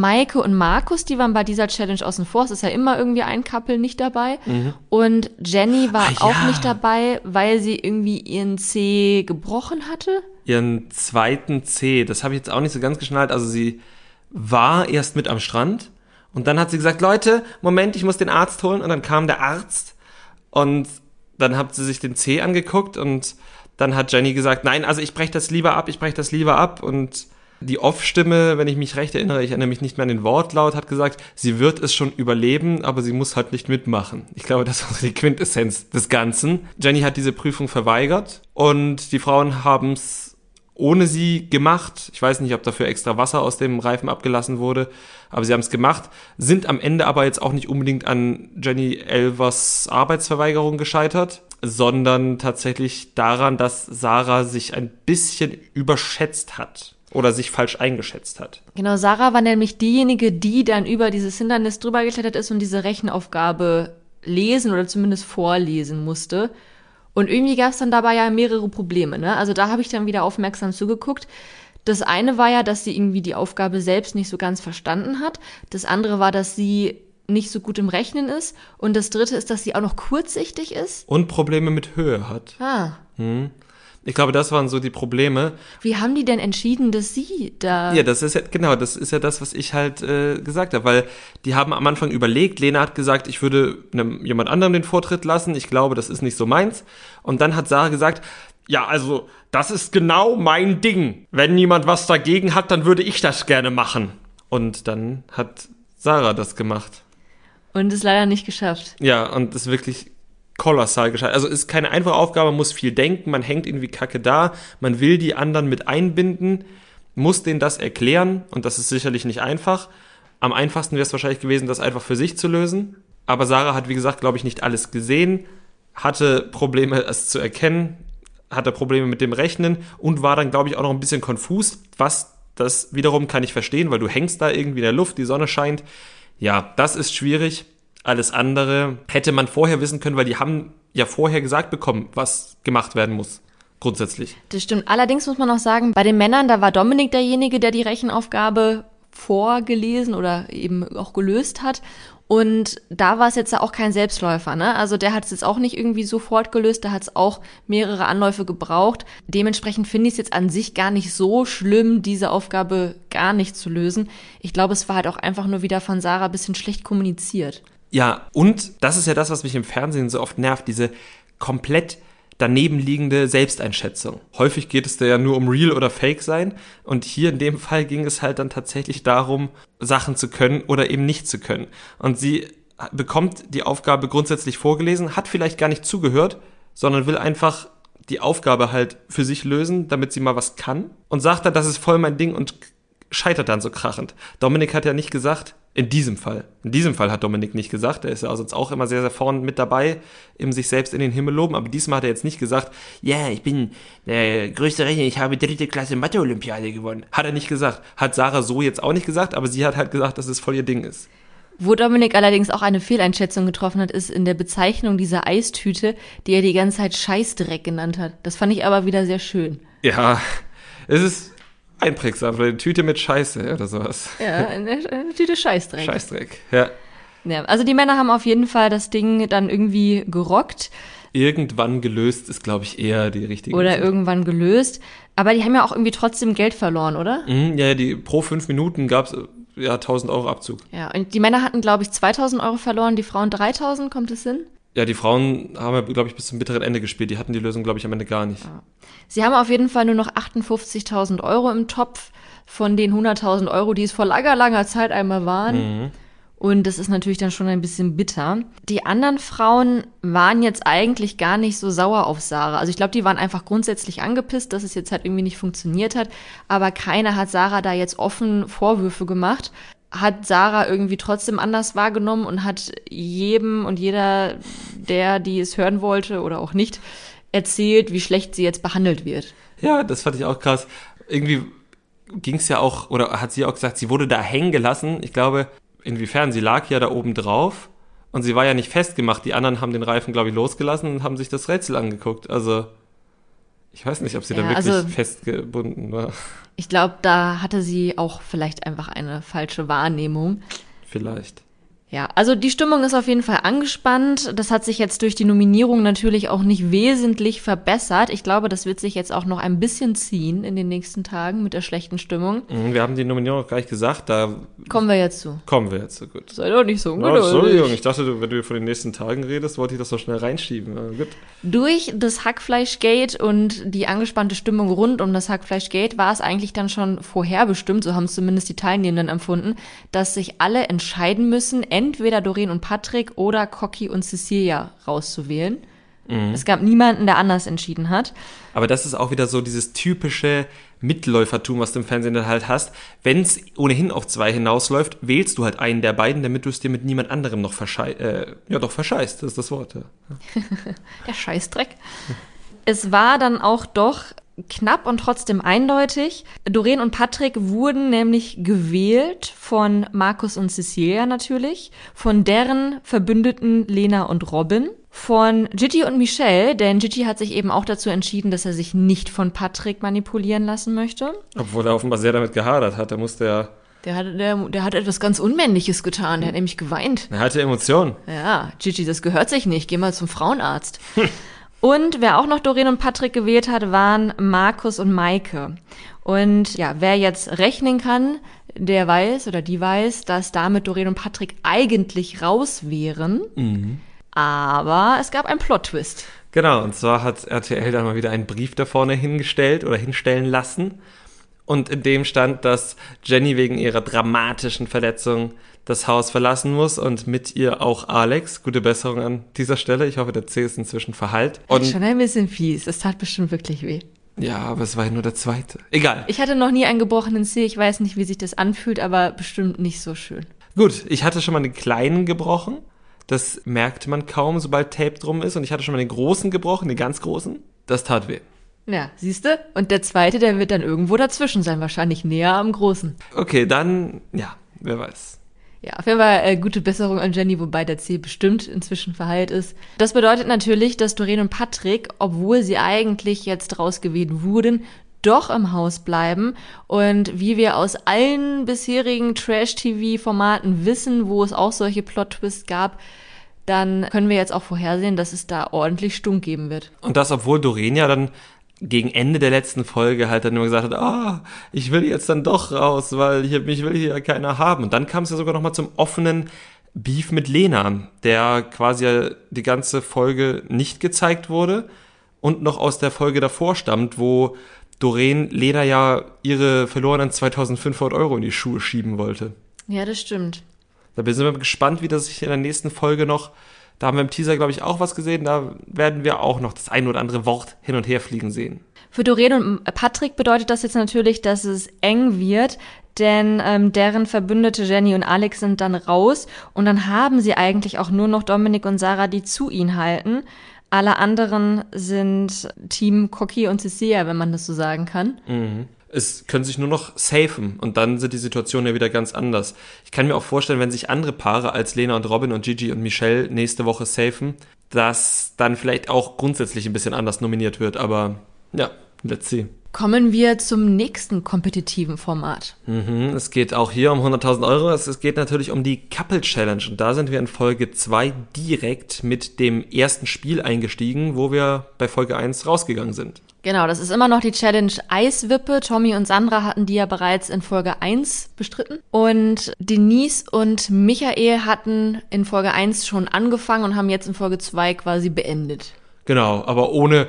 Maike und Markus, die waren bei dieser Challenge außen vor. Es ist ja immer irgendwie ein Couple nicht dabei. Und Jenny war Ah, auch ja. nicht dabei, weil sie irgendwie ihren C gebrochen hatte. Ihren zweiten C, das habe ich jetzt auch nicht so ganz geschnallt. Also sie war erst mit am Strand und dann hat sie gesagt, Leute, Moment, ich muss den Arzt holen. Und dann kam der Arzt und dann hat sie sich den C angeguckt und dann hat Jenny gesagt, nein, also ich breche das lieber ab, ich breche das lieber ab. Und die Off-Stimme, wenn ich mich recht erinnere, ich erinnere mich nicht mehr an den Wortlaut, hat gesagt, sie wird es schon überleben, aber sie muss halt nicht mitmachen. Ich glaube, das so die Quintessenz des Ganzen. Jenny hat diese Prüfung verweigert und die Frauen haben es ohne sie gemacht. Ich weiß nicht, ob dafür extra Wasser aus dem Reifen abgelassen wurde, aber sie haben es gemacht, sind am Ende aber jetzt auch nicht unbedingt an Jenny Elvers Arbeitsverweigerung gescheitert, sondern tatsächlich daran, dass Sarah sich ein bisschen überschätzt hat oder sich falsch eingeschätzt hat. Genau, Sarah war nämlich diejenige, die dann über dieses Hindernis drüber geklettert ist und diese Rechenaufgabe lesen oder zumindest vorlesen musste. Und irgendwie gab es dann dabei ja mehrere Probleme. Ne? Also da habe ich dann wieder aufmerksam zugeguckt. Das eine war ja, dass sie irgendwie die Aufgabe selbst nicht so ganz verstanden hat. Das andere war, dass sie nicht so gut im Rechnen ist. Und das dritte ist, dass sie auch noch kurzsichtig ist. Und Probleme mit Höhe hat. Ah. Hm. Ich glaube, das waren so die Probleme. Wie haben die denn entschieden, dass sie da. Ja, das ist ja, genau, das ist ja das, was ich halt äh, gesagt habe, weil die haben am Anfang überlegt, Lena hat gesagt, ich würde einem, jemand anderem den Vortritt lassen, ich glaube, das ist nicht so meins. Und dann hat Sarah gesagt, ja, also, das ist genau mein Ding. Wenn niemand was dagegen hat, dann würde ich das gerne machen. Und dann hat Sarah das gemacht. Und es leider nicht geschafft. Ja, und ist wirklich kolossal gescheit. Also ist keine einfache Aufgabe, man muss viel denken, man hängt irgendwie kacke da, man will die anderen mit einbinden, muss denen das erklären und das ist sicherlich nicht einfach. Am einfachsten wäre es wahrscheinlich gewesen, das einfach für sich zu lösen. Aber Sarah hat, wie gesagt, glaube ich, nicht alles gesehen, hatte Probleme, es zu erkennen, hatte Probleme mit dem Rechnen und war dann, glaube ich, auch noch ein bisschen konfus, was das wiederum kann ich verstehen, weil du hängst da irgendwie in der Luft, die Sonne scheint. Ja, das ist schwierig. Alles andere hätte man vorher wissen können, weil die haben ja vorher gesagt bekommen, was gemacht werden muss. Grundsätzlich. Das stimmt. Allerdings muss man auch sagen, bei den Männern, da war Dominik derjenige, der die Rechenaufgabe vorgelesen oder eben auch gelöst hat. Und da war es jetzt auch kein Selbstläufer, ne? Also der hat es jetzt auch nicht irgendwie sofort gelöst, da hat es auch mehrere Anläufe gebraucht. Dementsprechend finde ich es jetzt an sich gar nicht so schlimm, diese Aufgabe gar nicht zu lösen. Ich glaube, es war halt auch einfach nur wieder von Sarah bisschen schlecht kommuniziert. Ja, und das ist ja das, was mich im Fernsehen so oft nervt, diese komplett daneben liegende Selbsteinschätzung. Häufig geht es da ja nur um real oder fake sein und hier in dem Fall ging es halt dann tatsächlich darum, Sachen zu können oder eben nicht zu können. Und sie bekommt die Aufgabe grundsätzlich vorgelesen, hat vielleicht gar nicht zugehört, sondern will einfach die Aufgabe halt für sich lösen, damit sie mal was kann und sagt dann, das ist voll mein Ding und scheitert dann so krachend. Dominik hat ja nicht gesagt, in diesem Fall. In diesem Fall hat Dominik nicht gesagt. Er ist ja sonst auch immer sehr, sehr vorne mit dabei, im sich selbst in den Himmel loben. Aber diesmal hat er jetzt nicht gesagt, ja, yeah, ich bin der größte Rechner, ich habe dritte Klasse Mathe-Olympiade gewonnen. Hat er nicht gesagt. Hat Sarah so jetzt auch nicht gesagt, aber sie hat halt gesagt, dass es voll ihr Ding ist. Wo Dominik allerdings auch eine Fehleinschätzung getroffen hat, ist in der Bezeichnung dieser Eistüte, die er die ganze Zeit Scheißdreck genannt hat. Das fand ich aber wieder sehr schön. Ja, es ist einprägsam, eine Tüte mit Scheiße oder sowas. Ja, eine, eine Tüte Scheißdreck. Scheißdreck, ja. ja. Also die Männer haben auf jeden Fall das Ding dann irgendwie gerockt. Irgendwann gelöst ist, glaube ich, eher die richtige. Oder irgendwann gelöst. Aber die haben ja auch irgendwie trotzdem Geld verloren, oder? Mhm, ja, die pro fünf Minuten gab es ja 1000 Euro Abzug. Ja, und die Männer hatten, glaube ich, 2000 Euro verloren, die Frauen 3000, kommt es hin? Ja, die Frauen haben ja, glaube ich, bis zum bitteren Ende gespielt. Die hatten die Lösung, glaube ich, am Ende gar nicht. Ja. Sie haben auf jeden Fall nur noch 58.000 Euro im Topf von den 100.000 Euro, die es vor langer, langer Zeit einmal waren. Mhm. Und das ist natürlich dann schon ein bisschen bitter. Die anderen Frauen waren jetzt eigentlich gar nicht so sauer auf Sarah. Also ich glaube, die waren einfach grundsätzlich angepisst, dass es jetzt halt irgendwie nicht funktioniert hat. Aber keiner hat Sarah da jetzt offen Vorwürfe gemacht hat Sarah irgendwie trotzdem anders wahrgenommen und hat jedem und jeder, der, die es hören wollte oder auch nicht, erzählt, wie schlecht sie jetzt behandelt wird. Ja, das fand ich auch krass. Irgendwie ging es ja auch, oder hat sie auch gesagt, sie wurde da hängen gelassen. Ich glaube, inwiefern, sie lag ja da oben drauf und sie war ja nicht festgemacht. Die anderen haben den Reifen, glaube ich, losgelassen und haben sich das Rätsel angeguckt. Also, ich weiß nicht, ob sie ja, da wirklich also, festgebunden war. Ich glaube, da hatte sie auch vielleicht einfach eine falsche Wahrnehmung. Vielleicht. Ja, also die Stimmung ist auf jeden Fall angespannt. Das hat sich jetzt durch die Nominierung natürlich auch nicht wesentlich verbessert. Ich glaube, das wird sich jetzt auch noch ein bisschen ziehen in den nächsten Tagen mit der schlechten Stimmung. Mhm, wir haben die Nominierung auch gleich gesagt. Da kommen wir jetzt zu. Kommen wir jetzt zu, gut. Sei doch nicht so ungeduldig. Oh, Entschuldigung, ich dachte, wenn du von den nächsten Tagen redest, wollte ich das so schnell reinschieben. gut. Durch das Hackfleischgate und die angespannte Stimmung rund um das Hackfleischgate war es eigentlich dann schon vorherbestimmt, so haben es zumindest die Teilnehmenden empfunden, dass sich alle entscheiden müssen, entweder Doreen und Patrick oder Cocky und Cecilia rauszuwählen. Mhm. Es gab niemanden, der anders entschieden hat. Aber das ist auch wieder so dieses typische Mitläufertum, was du im Fernsehen dann halt hast. Wenn es ohnehin auf zwei hinausläuft, wählst du halt einen der beiden, damit du es dir mit niemand anderem noch verscheißt. Äh, ja, doch verscheißt, das ist das Wort. Ja. der Scheißdreck. Es war dann auch doch knapp und trotzdem eindeutig. Doreen und Patrick wurden nämlich gewählt von Markus und Cecilia natürlich, von deren Verbündeten Lena und Robin, von Gigi und Michelle, denn Gigi hat sich eben auch dazu entschieden, dass er sich nicht von Patrick manipulieren lassen möchte. Obwohl er offenbar sehr damit gehadert hat. Er musste ja. Der hat, der, der hat etwas ganz Unmännliches getan. Der hat nämlich geweint. Er hatte Emotionen. Ja, Gigi, das gehört sich nicht. Geh mal zum Frauenarzt. und wer auch noch Doreen und Patrick gewählt hat, waren Markus und Maike. Und ja, wer jetzt rechnen kann, der weiß oder die weiß, dass damit Doreen und Patrick eigentlich raus wären. Mhm. Aber es gab einen Plot-Twist. Genau, und zwar hat RTL dann mal wieder einen Brief da vorne hingestellt oder hinstellen lassen. Und in dem stand, dass Jenny wegen ihrer dramatischen Verletzung das Haus verlassen muss und mit ihr auch Alex. Gute Besserung an dieser Stelle. Ich hoffe, der C ist inzwischen verheilt. Und Schon ein bisschen fies. Das tat bestimmt wirklich weh. Ja, aber es war ja nur der zweite. Egal. Ich hatte noch nie einen gebrochenen C. Ich weiß nicht, wie sich das anfühlt, aber bestimmt nicht so schön. Gut, ich hatte schon mal einen kleinen gebrochen. Das merkt man kaum, sobald Tape drum ist. Und ich hatte schon mal den großen gebrochen, den ganz großen. Das tat weh. Ja, siehst du? Und der zweite, der wird dann irgendwo dazwischen sein, wahrscheinlich näher am großen. Okay, dann, ja, wer weiß. Ja, auf jeden Fall äh, gute Besserung an Jenny, wobei der C bestimmt inzwischen verheilt ist. Das bedeutet natürlich, dass Doreen und Patrick, obwohl sie eigentlich jetzt rausgewählt wurden, doch im Haus bleiben. Und wie wir aus allen bisherigen Trash-TV-Formaten wissen, wo es auch solche Plot-Twists gab, dann können wir jetzt auch vorhersehen, dass es da ordentlich Stunk geben wird. Und das, obwohl Doreen ja dann gegen Ende der letzten Folge halt dann immer gesagt hat, ah, ich will jetzt dann doch raus, weil ich, mich will hier keiner haben. Und dann kam es ja sogar noch mal zum offenen Beef mit Lena, der quasi die ganze Folge nicht gezeigt wurde und noch aus der Folge davor stammt, wo Doreen Lena ja ihre verlorenen 2500 Euro in die Schuhe schieben wollte. Ja, das stimmt. Da bin ich gespannt, wie das sich in der nächsten Folge noch, da haben wir im Teaser, glaube ich, auch was gesehen, da werden wir auch noch das ein oder andere Wort hin und her fliegen sehen. Für Doreen und Patrick bedeutet das jetzt natürlich, dass es eng wird, denn ähm, deren Verbündete Jenny und Alex sind dann raus und dann haben sie eigentlich auch nur noch Dominik und Sarah, die zu ihnen halten. Alle anderen sind Team Cocky und Cecilia, wenn man das so sagen kann. Mhm. Es können sich nur noch safen und dann sind die Situationen ja wieder ganz anders. Ich kann mir auch vorstellen, wenn sich andere Paare als Lena und Robin und Gigi und Michelle nächste Woche safen, dass dann vielleicht auch grundsätzlich ein bisschen anders nominiert wird, aber ja, let's see. Kommen wir zum nächsten kompetitiven Format. Mhm, es geht auch hier um 100.000 Euro. Es geht natürlich um die Couple Challenge. Und da sind wir in Folge 2 direkt mit dem ersten Spiel eingestiegen, wo wir bei Folge 1 rausgegangen sind. Genau, das ist immer noch die Challenge Eiswippe. Tommy und Sandra hatten die ja bereits in Folge 1 bestritten. Und Denise und Michael hatten in Folge 1 schon angefangen und haben jetzt in Folge 2 quasi beendet. Genau, aber ohne,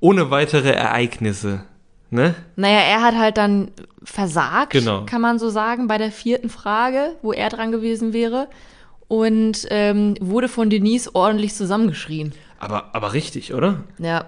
ohne weitere Ereignisse. Ne? Naja, er hat halt dann versagt, genau. kann man so sagen, bei der vierten Frage, wo er dran gewesen wäre. Und ähm, wurde von Denise ordentlich zusammengeschrien. Aber, aber richtig, oder? Ja.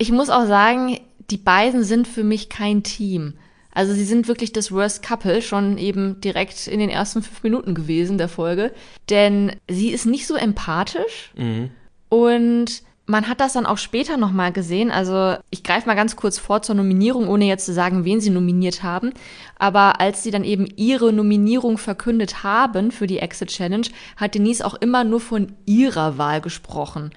Ich muss auch sagen, die beiden sind für mich kein Team. Also sie sind wirklich das Worst Couple, schon eben direkt in den ersten fünf Minuten gewesen der Folge. Denn sie ist nicht so empathisch mhm. und man hat das dann auch später nochmal gesehen. Also ich greife mal ganz kurz vor zur Nominierung, ohne jetzt zu sagen, wen sie nominiert haben. Aber als sie dann eben ihre Nominierung verkündet haben für die Exit Challenge, hat Denise auch immer nur von ihrer Wahl gesprochen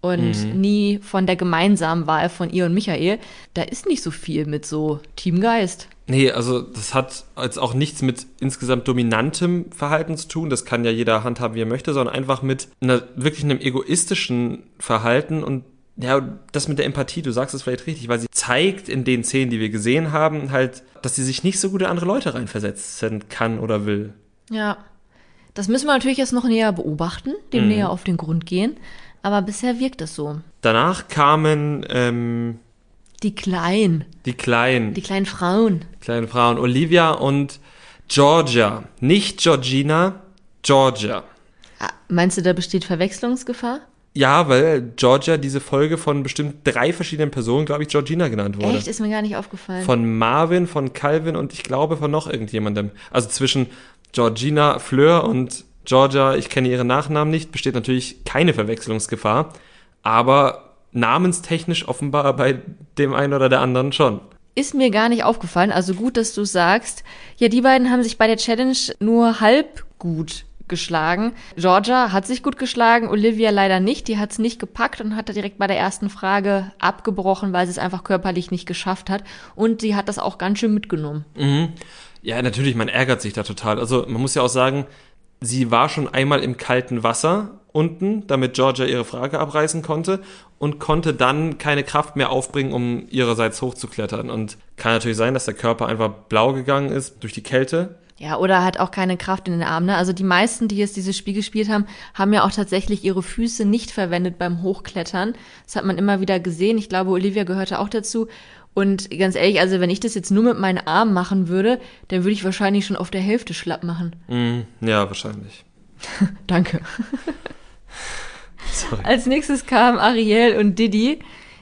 und mhm. nie von der gemeinsamen Wahl von ihr und Michael. Da ist nicht so viel mit so Teamgeist. Nee, also das hat jetzt auch nichts mit insgesamt dominantem Verhalten zu tun. Das kann ja jeder handhaben, wie er möchte, sondern einfach mit einer, wirklich einem egoistischen Verhalten und ja, das mit der Empathie, du sagst es vielleicht richtig, weil sie zeigt in den Szenen, die wir gesehen haben, halt, dass sie sich nicht so gut in andere Leute reinversetzen kann oder will. Ja. Das müssen wir natürlich jetzt noch näher beobachten, dem mhm. näher auf den Grund gehen. Aber bisher wirkt es so. Danach kamen ähm, die Kleinen. Die Kleinen. Die kleinen Frauen. Kleine Frauen. Olivia und Georgia. Nicht Georgina, Georgia. Ah, meinst du, da besteht Verwechslungsgefahr? Ja, weil Georgia diese Folge von bestimmt drei verschiedenen Personen, glaube ich, Georgina genannt wurde. Echt? Ist mir gar nicht aufgefallen. Von Marvin, von Calvin und ich glaube von noch irgendjemandem. Also zwischen Georgina Fleur und Georgia, ich kenne ihren Nachnamen nicht, besteht natürlich keine Verwechslungsgefahr, aber namenstechnisch offenbar bei dem einen oder der anderen schon. Ist mir gar nicht aufgefallen, also gut, dass du sagst. Ja, die beiden haben sich bei der Challenge nur halb gut geschlagen. Georgia hat sich gut geschlagen, Olivia leider nicht. Die hat es nicht gepackt und hat da direkt bei der ersten Frage abgebrochen, weil sie es einfach körperlich nicht geschafft hat. Und sie hat das auch ganz schön mitgenommen. Mhm. Ja, natürlich, man ärgert sich da total. Also man muss ja auch sagen, sie war schon einmal im kalten Wasser unten, damit Georgia ihre Frage abreißen konnte und konnte dann keine Kraft mehr aufbringen, um ihrerseits hochzuklettern. Und kann natürlich sein, dass der Körper einfach blau gegangen ist durch die Kälte. Ja, oder hat auch keine Kraft in den Armen. Ne? Also die meisten, die jetzt dieses Spiel gespielt haben, haben ja auch tatsächlich ihre Füße nicht verwendet beim Hochklettern. Das hat man immer wieder gesehen. Ich glaube, Olivia gehörte auch dazu. Und ganz ehrlich, also wenn ich das jetzt nur mit meinen Armen machen würde, dann würde ich wahrscheinlich schon auf der Hälfte schlapp machen. Mm, ja, wahrscheinlich. Danke. Sorry. Als nächstes kamen Ariel und Didi.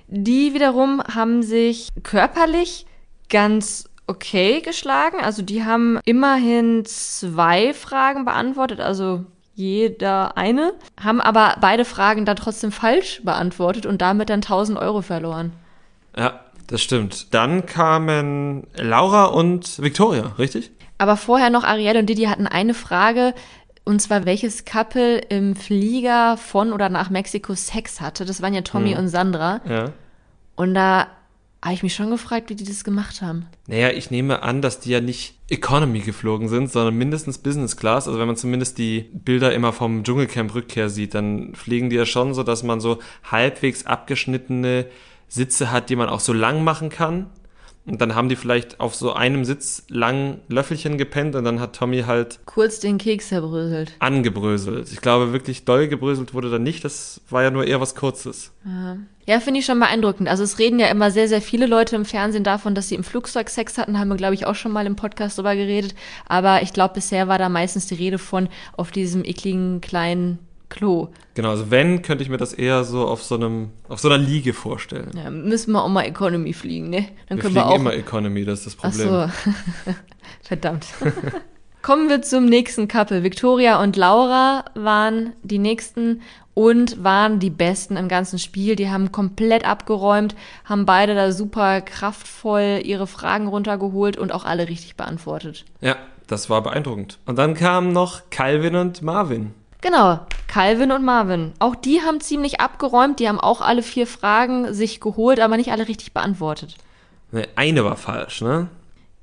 Die wiederum haben sich körperlich ganz okay geschlagen. Also die haben immerhin zwei Fragen beantwortet, also jeder eine, haben aber beide Fragen dann trotzdem falsch beantwortet und damit dann 1000 Euro verloren. Ja, das stimmt. Dann kamen Laura und Victoria, richtig? Aber vorher noch Ariel und Didi hatten eine Frage, und zwar welches Couple im Flieger von oder nach Mexiko Sex hatte. Das waren ja Tommy mhm. und Sandra. Ja. Und da habe ich mich schon gefragt, wie die das gemacht haben. Naja, ich nehme an, dass die ja nicht Economy geflogen sind, sondern mindestens Business Class. Also wenn man zumindest die Bilder immer vom Dschungelcamp Rückkehr sieht, dann fliegen die ja schon so, dass man so halbwegs abgeschnittene Sitze hat, die man auch so lang machen kann. Und dann haben die vielleicht auf so einem Sitz lang Löffelchen gepennt und dann hat Tommy halt kurz den Keks zerbröselt. Angebröselt. Ich glaube wirklich doll gebröselt wurde da nicht. Das war ja nur eher was Kurzes. Ja, ja finde ich schon beeindruckend. Also es reden ja immer sehr, sehr viele Leute im Fernsehen davon, dass sie im Flugzeug Sex hatten. Haben wir, glaube ich, auch schon mal im Podcast drüber geredet. Aber ich glaube, bisher war da meistens die Rede von auf diesem ekligen kleinen Klo. Genau, also wenn, könnte ich mir das eher so auf so einem, auf so einer Liege vorstellen. Ja, müssen wir auch mal Economy fliegen, ne? Dann wir können wir auch immer Economy, das ist das Problem. Ach so. Verdammt. Kommen wir zum nächsten Couple. Victoria und Laura waren die nächsten und waren die Besten im ganzen Spiel. Die haben komplett abgeräumt, haben beide da super kraftvoll ihre Fragen runtergeholt und auch alle richtig beantwortet. Ja, das war beeindruckend. Und dann kamen noch Calvin und Marvin. Genau, Calvin und Marvin. Auch die haben ziemlich abgeräumt. Die haben auch alle vier Fragen sich geholt, aber nicht alle richtig beantwortet. Eine war falsch, ne?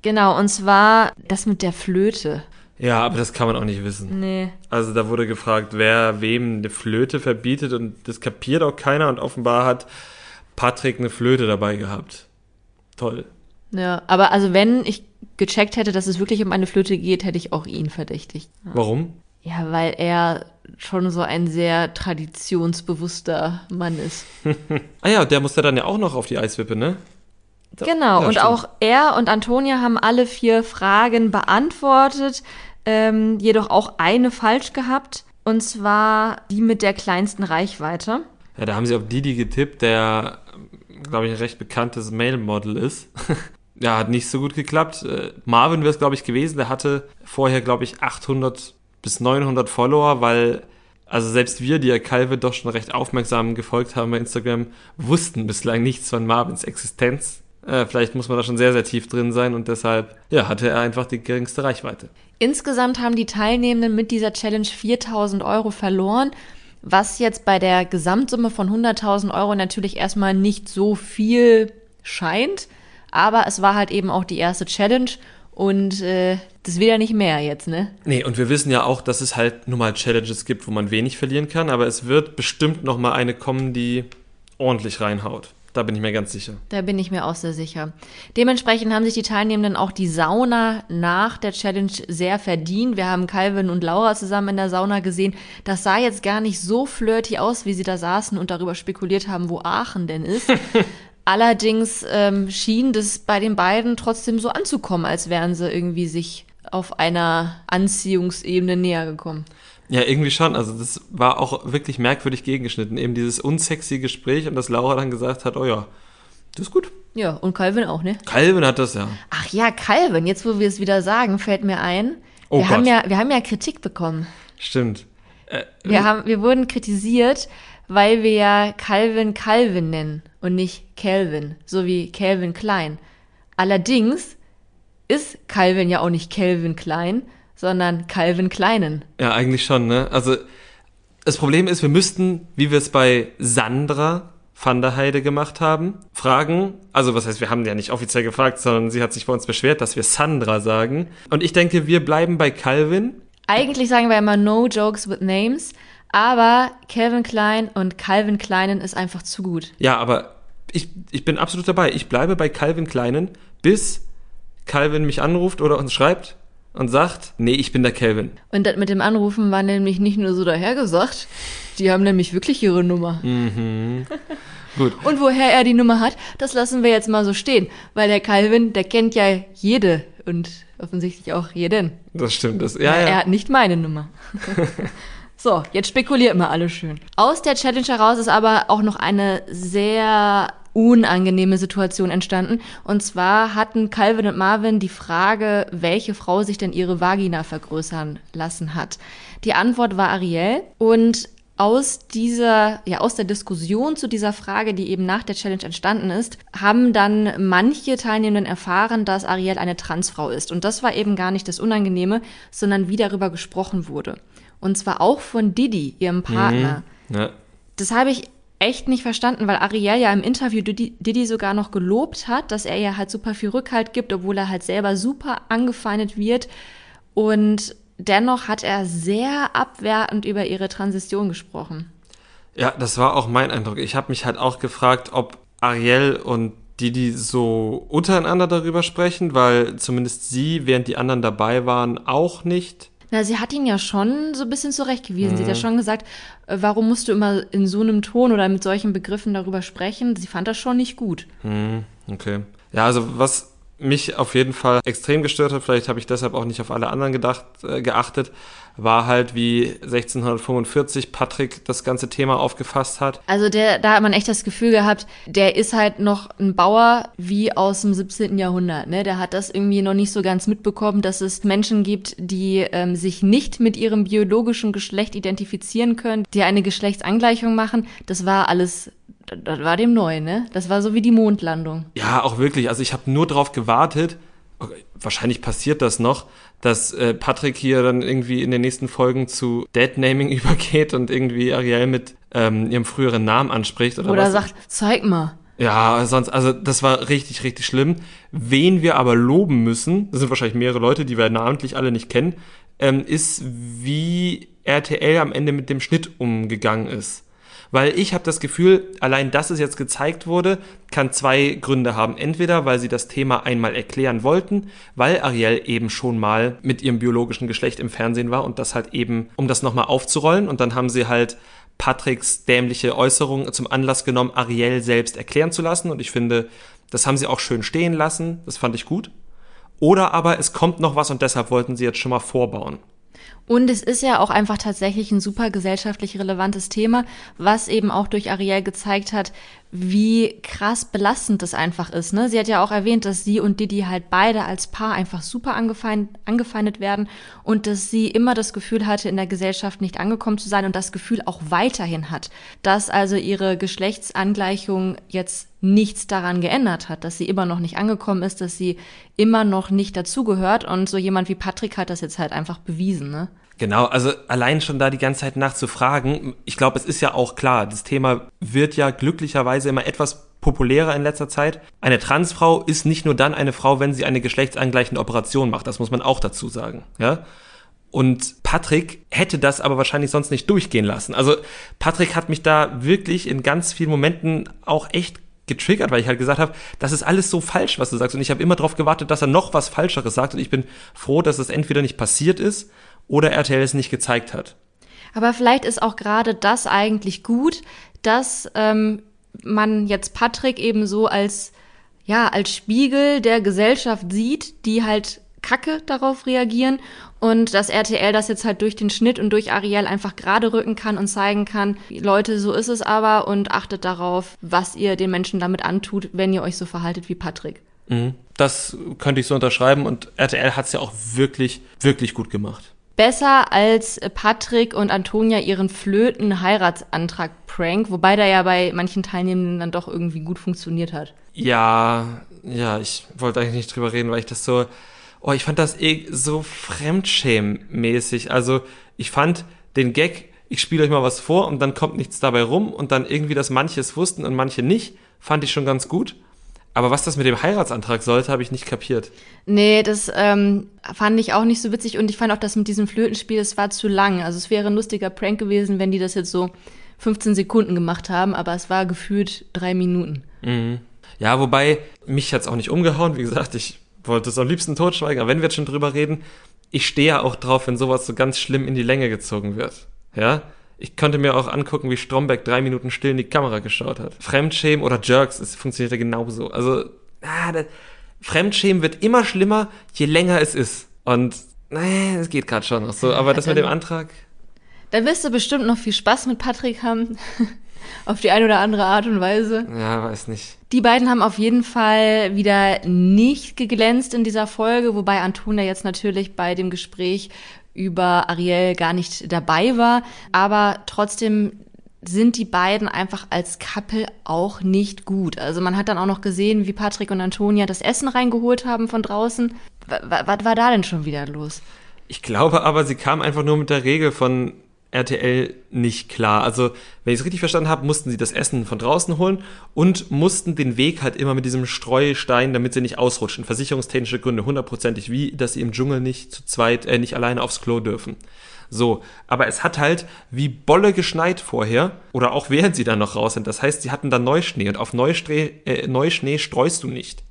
Genau, und zwar das mit der Flöte. Ja, aber das kann man auch nicht wissen. Nee. Also da wurde gefragt, wer wem eine Flöte verbietet und das kapiert auch keiner und offenbar hat Patrick eine Flöte dabei gehabt. Toll. Ja, aber also wenn ich gecheckt hätte, dass es wirklich um eine Flöte geht, hätte ich auch ihn verdächtigt. Ja. Warum? Ja, weil er schon so ein sehr traditionsbewusster Mann ist. ah ja, der musste dann ja auch noch auf die Eiswippe, ne? Genau, ja, und stimmt. auch er und Antonia haben alle vier Fragen beantwortet, ähm, jedoch auch eine falsch gehabt, und zwar die mit der kleinsten Reichweite. Ja, da haben sie auf Didi getippt, der, glaube ich, ein recht bekanntes Male-Model ist. ja, hat nicht so gut geklappt. Äh, Marvin wäre es, glaube ich, gewesen, der hatte vorher, glaube ich, 800 bis 900 Follower, weil also selbst wir, die ja Calvin doch schon recht aufmerksam gefolgt haben bei Instagram, wussten bislang nichts von Marvins Existenz. Äh, vielleicht muss man da schon sehr, sehr tief drin sein und deshalb, ja, hatte er einfach die geringste Reichweite. Insgesamt haben die Teilnehmenden mit dieser Challenge 4000 Euro verloren, was jetzt bei der Gesamtsumme von 100.000 Euro natürlich erstmal nicht so viel scheint, aber es war halt eben auch die erste Challenge und äh, das will ja nicht mehr jetzt, ne? Nee, und wir wissen ja auch, dass es halt nur mal Challenges gibt, wo man wenig verlieren kann, aber es wird bestimmt noch mal eine kommen, die ordentlich reinhaut. Da bin ich mir ganz sicher. Da bin ich mir auch sehr sicher. Dementsprechend haben sich die Teilnehmenden auch die Sauna nach der Challenge sehr verdient. Wir haben Calvin und Laura zusammen in der Sauna gesehen. Das sah jetzt gar nicht so flirty aus, wie sie da saßen und darüber spekuliert haben, wo Aachen denn ist. Allerdings ähm, schien das bei den beiden trotzdem so anzukommen, als wären sie irgendwie sich auf einer Anziehungsebene näher gekommen. Ja, irgendwie schon. Also das war auch wirklich merkwürdig gegengeschnitten. Eben dieses unsexy Gespräch und dass Laura dann gesagt hat, oh ja, das ist gut. Ja, und Calvin auch, ne? Calvin hat das, ja. Ach ja, Calvin, jetzt wo wir es wieder sagen, fällt mir ein. Oh wir, Gott. haben ja, wir haben ja Kritik bekommen. Stimmt. Äh, wir, haben, wir wurden kritisiert, weil wir ja Calvin Calvin nennen und nicht Calvin, so wie Calvin Klein. Allerdings ist Calvin ja auch nicht Calvin Klein, sondern Calvin Kleinen. Ja, eigentlich schon, ne? Also das Problem ist, wir müssten, wie wir es bei Sandra van der Heide gemacht haben, fragen, also was heißt, wir haben ja nicht offiziell gefragt, sondern sie hat sich bei uns beschwert, dass wir Sandra sagen. Und ich denke, wir bleiben bei Calvin. Eigentlich sagen wir immer No Jokes with Names, aber Calvin Klein und Calvin Kleinen ist einfach zu gut. Ja, aber ich, ich bin absolut dabei. Ich bleibe bei Calvin Kleinen, bis Calvin mich anruft oder uns schreibt und sagt, nee, ich bin der Calvin. Und das mit dem Anrufen war nämlich nicht nur so dahergesagt, die haben nämlich wirklich ihre Nummer. Mhm. Gut. Und woher er die Nummer hat, das lassen wir jetzt mal so stehen, weil der Calvin, der kennt ja jede und offensichtlich auch jeden. Das stimmt. Das, ja, Ja. Er hat nicht meine Nummer. so, jetzt spekuliert mal alle schön. Aus der Challenge heraus ist aber auch noch eine sehr unangenehme Situation entstanden. Und zwar hatten Calvin und Marvin die Frage, welche Frau sich denn ihre Vagina vergrößern lassen hat. Die Antwort war Ariel und aus dieser, ja, aus der Diskussion zu dieser Frage, die eben nach der Challenge entstanden ist, haben dann manche Teilnehmenden erfahren, dass Ariel eine Transfrau ist. Und das war eben gar nicht das Unangenehme, sondern wie darüber gesprochen wurde. Und zwar auch von Didi, ihrem Partner. ja. Das habe ich echt nicht verstanden, weil Ariel ja im Interview Didi, Didi sogar noch gelobt hat, dass er ihr halt super viel Rückhalt gibt, obwohl er halt selber super angefeindet wird. Und dennoch hat er sehr abwertend über ihre Transition gesprochen. Ja, das war auch mein Eindruck. Ich habe mich halt auch gefragt, ob Ariel und Didi so untereinander darüber sprechen, weil zumindest sie, während die anderen dabei waren, auch nicht. Na, sie hat ihn ja schon so ein bisschen zurechtgewiesen. Sie hat ja schon gesagt, äh, warum musst du immer in so einem Ton oder mit solchen Begriffen darüber sprechen? Sie fand das schon nicht gut. Hm, okay. Ja, also was mich auf jeden Fall extrem gestört hat, vielleicht habe ich deshalb auch nicht auf alle anderen gedacht, äh, geachtet, war halt, wie 1645 Patrick das ganze Thema aufgefasst hat. Also der, da hat man echt das Gefühl gehabt, der ist halt noch ein Bauer wie aus dem 17. Jahrhundert. Ne? Der hat das irgendwie noch nicht so ganz mitbekommen, dass es Menschen gibt, die ähm, sich nicht mit ihrem biologischen Geschlecht identifizieren können, die eine Geschlechtsangleichung machen. Das war alles, das war dem neu, ne? Das war so wie die Mondlandung. Ja, auch wirklich. Also ich habe nur drauf gewartet. Okay, wahrscheinlich passiert das noch, dass äh, Patrick hier dann irgendwie in den nächsten Folgen zu Deadnaming übergeht und irgendwie Ariel mit ähm, ihrem früheren Namen anspricht oder, Oder was. sagt, zeig mal. Ja, sonst, also das war richtig, richtig schlimm. Wen wir aber loben müssen, das sind wahrscheinlich mehrere Leute, die wir namentlich alle nicht kennen, ähm, ist, wie RTL am Ende mit dem Schnitt umgegangen ist. Weil ich habe das Gefühl, allein dass es jetzt gezeigt wurde, kann zwei Gründe haben. Entweder, weil sie das Thema einmal erklären wollten, weil Ariel eben schon mal mit ihrem biologischen Geschlecht im Fernsehen war und das halt eben, um das nochmal aufzurollen. Und dann haben sie halt Patricks dämliche Äußerung zum Anlass genommen, Ariel selbst erklären zu lassen. Und ich finde, das haben sie auch schön stehen lassen. Das fand ich gut. Oder aber es kommt noch was und deshalb wollten sie jetzt schon mal vorbauen. Und es ist ja auch einfach tatsächlich ein super gesellschaftlich relevantes Thema, was eben auch durch Ariel gezeigt hat, wie krass belastend das einfach ist. Ne? Sie hat ja auch erwähnt, dass sie und Didi halt beide als Paar einfach super angefeind, angefeindet werden und dass sie immer das Gefühl hatte, in der Gesellschaft nicht angekommen zu sein und das Gefühl auch weiterhin hat, dass also ihre Geschlechtsangleichung jetzt nichts daran geändert hat, dass sie immer noch nicht angekommen ist, dass sie immer noch nicht dazugehört und so jemand wie Patrick hat das jetzt halt einfach bewiesen, ne? Genau, also allein schon da die ganze Zeit nachzufragen. Ich glaube, es ist ja auch klar, das Thema wird ja glücklicherweise immer etwas populärer in letzter Zeit. Eine Transfrau ist nicht nur dann eine Frau, wenn sie eine geschlechtsangleichende Operation macht. Das muss man auch dazu sagen, ja. Und Patrick hätte das aber wahrscheinlich sonst nicht durchgehen lassen. Also Patrick hat mich da wirklich in ganz vielen Momenten auch echt getriggert, weil ich halt gesagt habe, das ist alles so falsch, was du sagst. Und ich habe immer darauf gewartet, dass er noch was Falscheres sagt. Und ich bin froh, dass es entweder nicht passiert ist oder RTL es nicht gezeigt hat. Aber vielleicht ist auch gerade das eigentlich gut, dass ähm, man jetzt Patrick eben so als ja als Spiegel der Gesellschaft sieht, die halt Kacke darauf reagieren und dass RTL das jetzt halt durch den Schnitt und durch Ariel einfach gerade rücken kann und zeigen kann, Leute, so ist es aber und achtet darauf, was ihr den Menschen damit antut, wenn ihr euch so verhaltet wie Patrick. Mhm. Das könnte ich so unterschreiben und RTL hat es ja auch wirklich, wirklich gut gemacht. Besser als Patrick und Antonia ihren Flöten-Heiratsantrag-Prank, wobei der ja bei manchen Teilnehmenden dann doch irgendwie gut funktioniert hat. Ja, ja, ich wollte eigentlich nicht drüber reden, weil ich das so. Oh, ich fand das eh so fremdschämmäßig. Also ich fand den Gag, ich spiele euch mal was vor und dann kommt nichts dabei rum und dann irgendwie, dass manche es wussten und manche nicht, fand ich schon ganz gut. Aber was das mit dem Heiratsantrag sollte, habe ich nicht kapiert. Nee, das ähm, fand ich auch nicht so witzig und ich fand auch das mit diesem Flötenspiel, das war zu lang. Also es wäre ein lustiger Prank gewesen, wenn die das jetzt so 15 Sekunden gemacht haben, aber es war gefühlt drei Minuten. Mhm. Ja, wobei mich hat's auch nicht umgehauen. Wie gesagt, ich wollte es am liebsten totschweigen, aber wenn wir jetzt schon drüber reden, ich stehe ja auch drauf, wenn sowas so ganz schlimm in die Länge gezogen wird. Ja? Ich könnte mir auch angucken, wie Stromberg drei Minuten still in die Kamera geschaut hat. Fremdschämen oder Jerks, es funktioniert ja genauso. Also, ah, das, Fremdschämen wird immer schlimmer, je länger es ist. Und, nee, es geht gerade schon noch so. Aber das mit dem Antrag. Da wirst du bestimmt noch viel Spaß mit Patrick haben. auf die eine oder andere Art und Weise. Ja, weiß nicht. Die beiden haben auf jeden Fall wieder nicht geglänzt in dieser Folge, wobei Antonia jetzt natürlich bei dem Gespräch über Ariel gar nicht dabei war. Aber trotzdem sind die beiden einfach als Couple auch nicht gut. Also man hat dann auch noch gesehen, wie Patrick und Antonia das Essen reingeholt haben von draußen. Was war da denn schon wieder los? Ich glaube aber, sie kam einfach nur mit der Regel von RTL nicht klar. Also, wenn ich es richtig verstanden habe, mussten sie das Essen von draußen holen und mussten den Weg halt immer mit diesem Streustein, damit sie nicht ausrutschen. Versicherungstechnische Gründe, hundertprozentig, wie, dass sie im Dschungel nicht zu zweit, äh, nicht alleine aufs Klo dürfen. So, aber es hat halt wie Bolle geschneit vorher oder auch während sie dann noch raus sind. Das heißt, sie hatten dann Neuschnee und auf Neuschnee, äh, Neuschnee streust du nicht.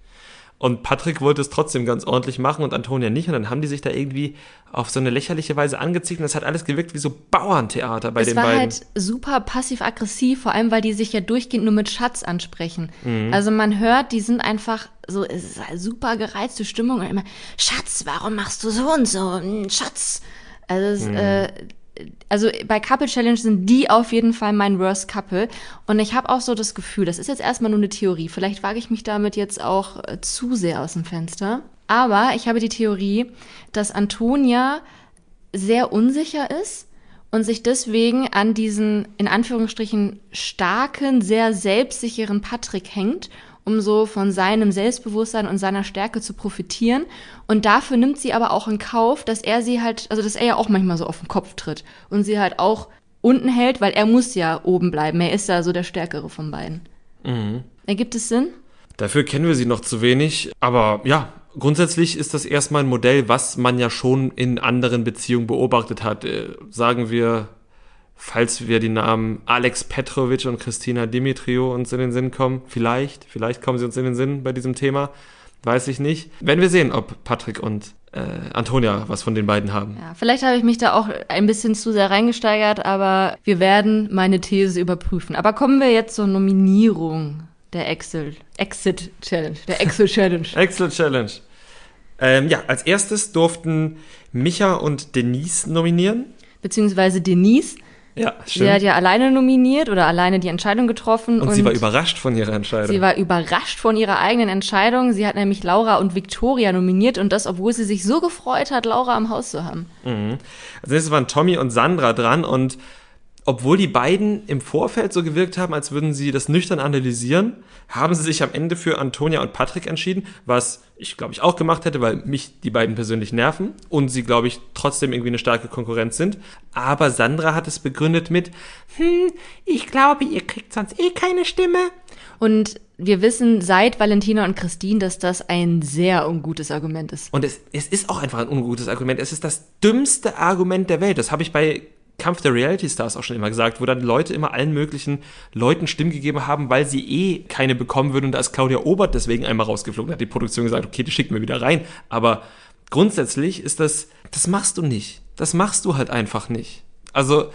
Und Patrick wollte es trotzdem ganz ordentlich machen und Antonia nicht. Und dann haben die sich da irgendwie auf so eine lächerliche Weise angezickt. Und das hat alles gewirkt wie so Bauerntheater bei es den beiden. Es war halt super passiv-aggressiv, vor allem, weil die sich ja durchgehend nur mit Schatz ansprechen. Mhm. Also man hört, die sind einfach so, es ist halt super gereizte Stimmung. Und immer, Schatz, warum machst du so und so? Hm, Schatz. Also es, mhm. äh, also bei Couple Challenge sind die auf jeden Fall mein Worst Couple. Und ich habe auch so das Gefühl, das ist jetzt erstmal nur eine Theorie. Vielleicht wage ich mich damit jetzt auch äh, zu sehr aus dem Fenster. Aber ich habe die Theorie, dass Antonia sehr unsicher ist und sich deswegen an diesen, in Anführungsstrichen, starken, sehr selbstsicheren Patrick hängt um so von seinem Selbstbewusstsein und seiner Stärke zu profitieren. Und dafür nimmt sie aber auch in Kauf, dass er sie halt, also dass er ja auch manchmal so auf den Kopf tritt und sie halt auch unten hält, weil er muss ja oben bleiben. Er ist ja so der Stärkere von beiden. Mhm. Ergibt es Sinn? Dafür kennen wir sie noch zu wenig, aber ja, grundsätzlich ist das erstmal ein Modell, was man ja schon in anderen Beziehungen beobachtet hat. Äh, sagen wir falls wir die Namen Alex Petrovic und Christina Dimitrio uns in den Sinn kommen. Vielleicht, vielleicht kommen sie uns in den Sinn bei diesem Thema. Weiß ich nicht. Wenn wir sehen, ob Patrick und äh, Antonia was von den beiden haben. Ja, vielleicht habe ich mich da auch ein bisschen zu sehr reingesteigert, aber wir werden meine These überprüfen. Aber kommen wir jetzt zur Nominierung der Excel, Exit Challenge, der Excel Challenge. Excel Challenge. Ähm, ja, als erstes durften Micha und Denise nominieren. Beziehungsweise Denise ja, stimmt. Sie hat ja alleine nominiert oder alleine die Entscheidung getroffen. Und, und, sie war überrascht von ihrer Entscheidung. Sie war überrascht von ihrer eigenen Entscheidung. Sie hat nämlich Laura und Victoria nominiert und das, obwohl sie sich so gefreut hat, Laura am Haus zu haben. Mhm. Als nächstes waren Tommy und Sandra dran und obwohl die beiden im Vorfeld so gewirkt haben, als würden sie das nüchtern analysieren, haben sie sich am Ende für Antonia und Patrick entschieden, was ich glaube ich auch gemacht hätte, weil mich die beiden persönlich nerven und sie glaube ich trotzdem irgendwie eine starke Konkurrenz sind. Aber Sandra hat es begründet mit, hm, ich glaube, ihr kriegt sonst eh keine Stimme. Und wir wissen seit Valentina und Christine, dass das ein sehr ungutes Argument ist. Und es, es ist auch einfach ein ungutes Argument. Es ist das dümmste Argument der Welt. Das habe ich bei Kampf der Reality Stars auch schon immer gesagt, wo dann Leute immer allen möglichen Leuten Stimmen gegeben haben, weil sie eh keine bekommen würden. Und da ist Claudia Obert deswegen einmal rausgeflogen, hat die Produktion gesagt, okay, die schicken wir wieder rein. Aber grundsätzlich ist das, das machst du nicht. Das machst du halt einfach nicht. Also.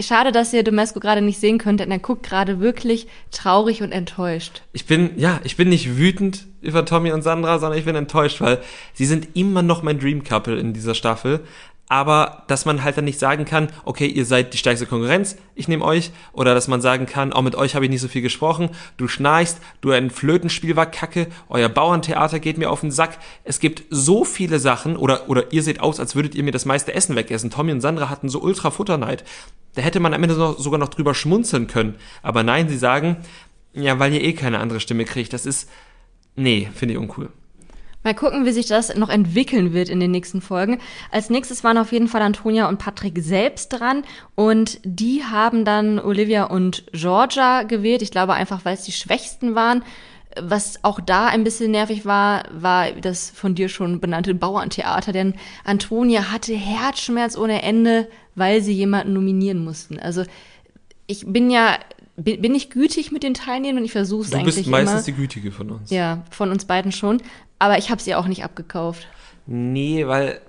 Schade, dass ihr Domesco gerade nicht sehen könnt, denn er guckt gerade wirklich traurig und enttäuscht. Ich bin, ja, ich bin nicht wütend über Tommy und Sandra, sondern ich bin enttäuscht, weil sie sind immer noch mein Dream Couple in dieser Staffel aber dass man halt dann nicht sagen kann, okay, ihr seid die stärkste Konkurrenz, ich nehme euch, oder dass man sagen kann, auch mit euch habe ich nicht so viel gesprochen, du schnarchst, du ein Flötenspiel war kacke, euer Bauerntheater geht mir auf den Sack. Es gibt so viele Sachen, oder, oder ihr seht aus, als würdet ihr mir das meiste Essen wegessen. Tommy und Sandra hatten so ultra Futterneid. Da hätte man am Ende noch, sogar noch drüber schmunzeln können. Aber nein, sie sagen, ja, weil ihr eh keine andere Stimme kriegt. Das ist, nee, finde ich uncool. Mal gucken, wie sich das noch entwickeln wird in den nächsten Folgen. Als nächstes waren auf jeden Fall Antonia und Patrick selbst dran und die haben dann Olivia und Georgia gewählt. Ich glaube einfach, weil es die Schwächsten waren. Was auch da ein bisschen nervig war, war das von dir schon benannte Bauerntheater, denn Antonia hatte Herzschmerz ohne Ende, weil sie jemanden nominieren mussten. Also ich bin ja bin ich gütig mit den Teilnehmern? Ich versuche es eigentlich Du bist meistens immer. die Gütige von uns. Ja, von uns beiden schon. Aber ich habe sie auch nicht abgekauft. Nee, weil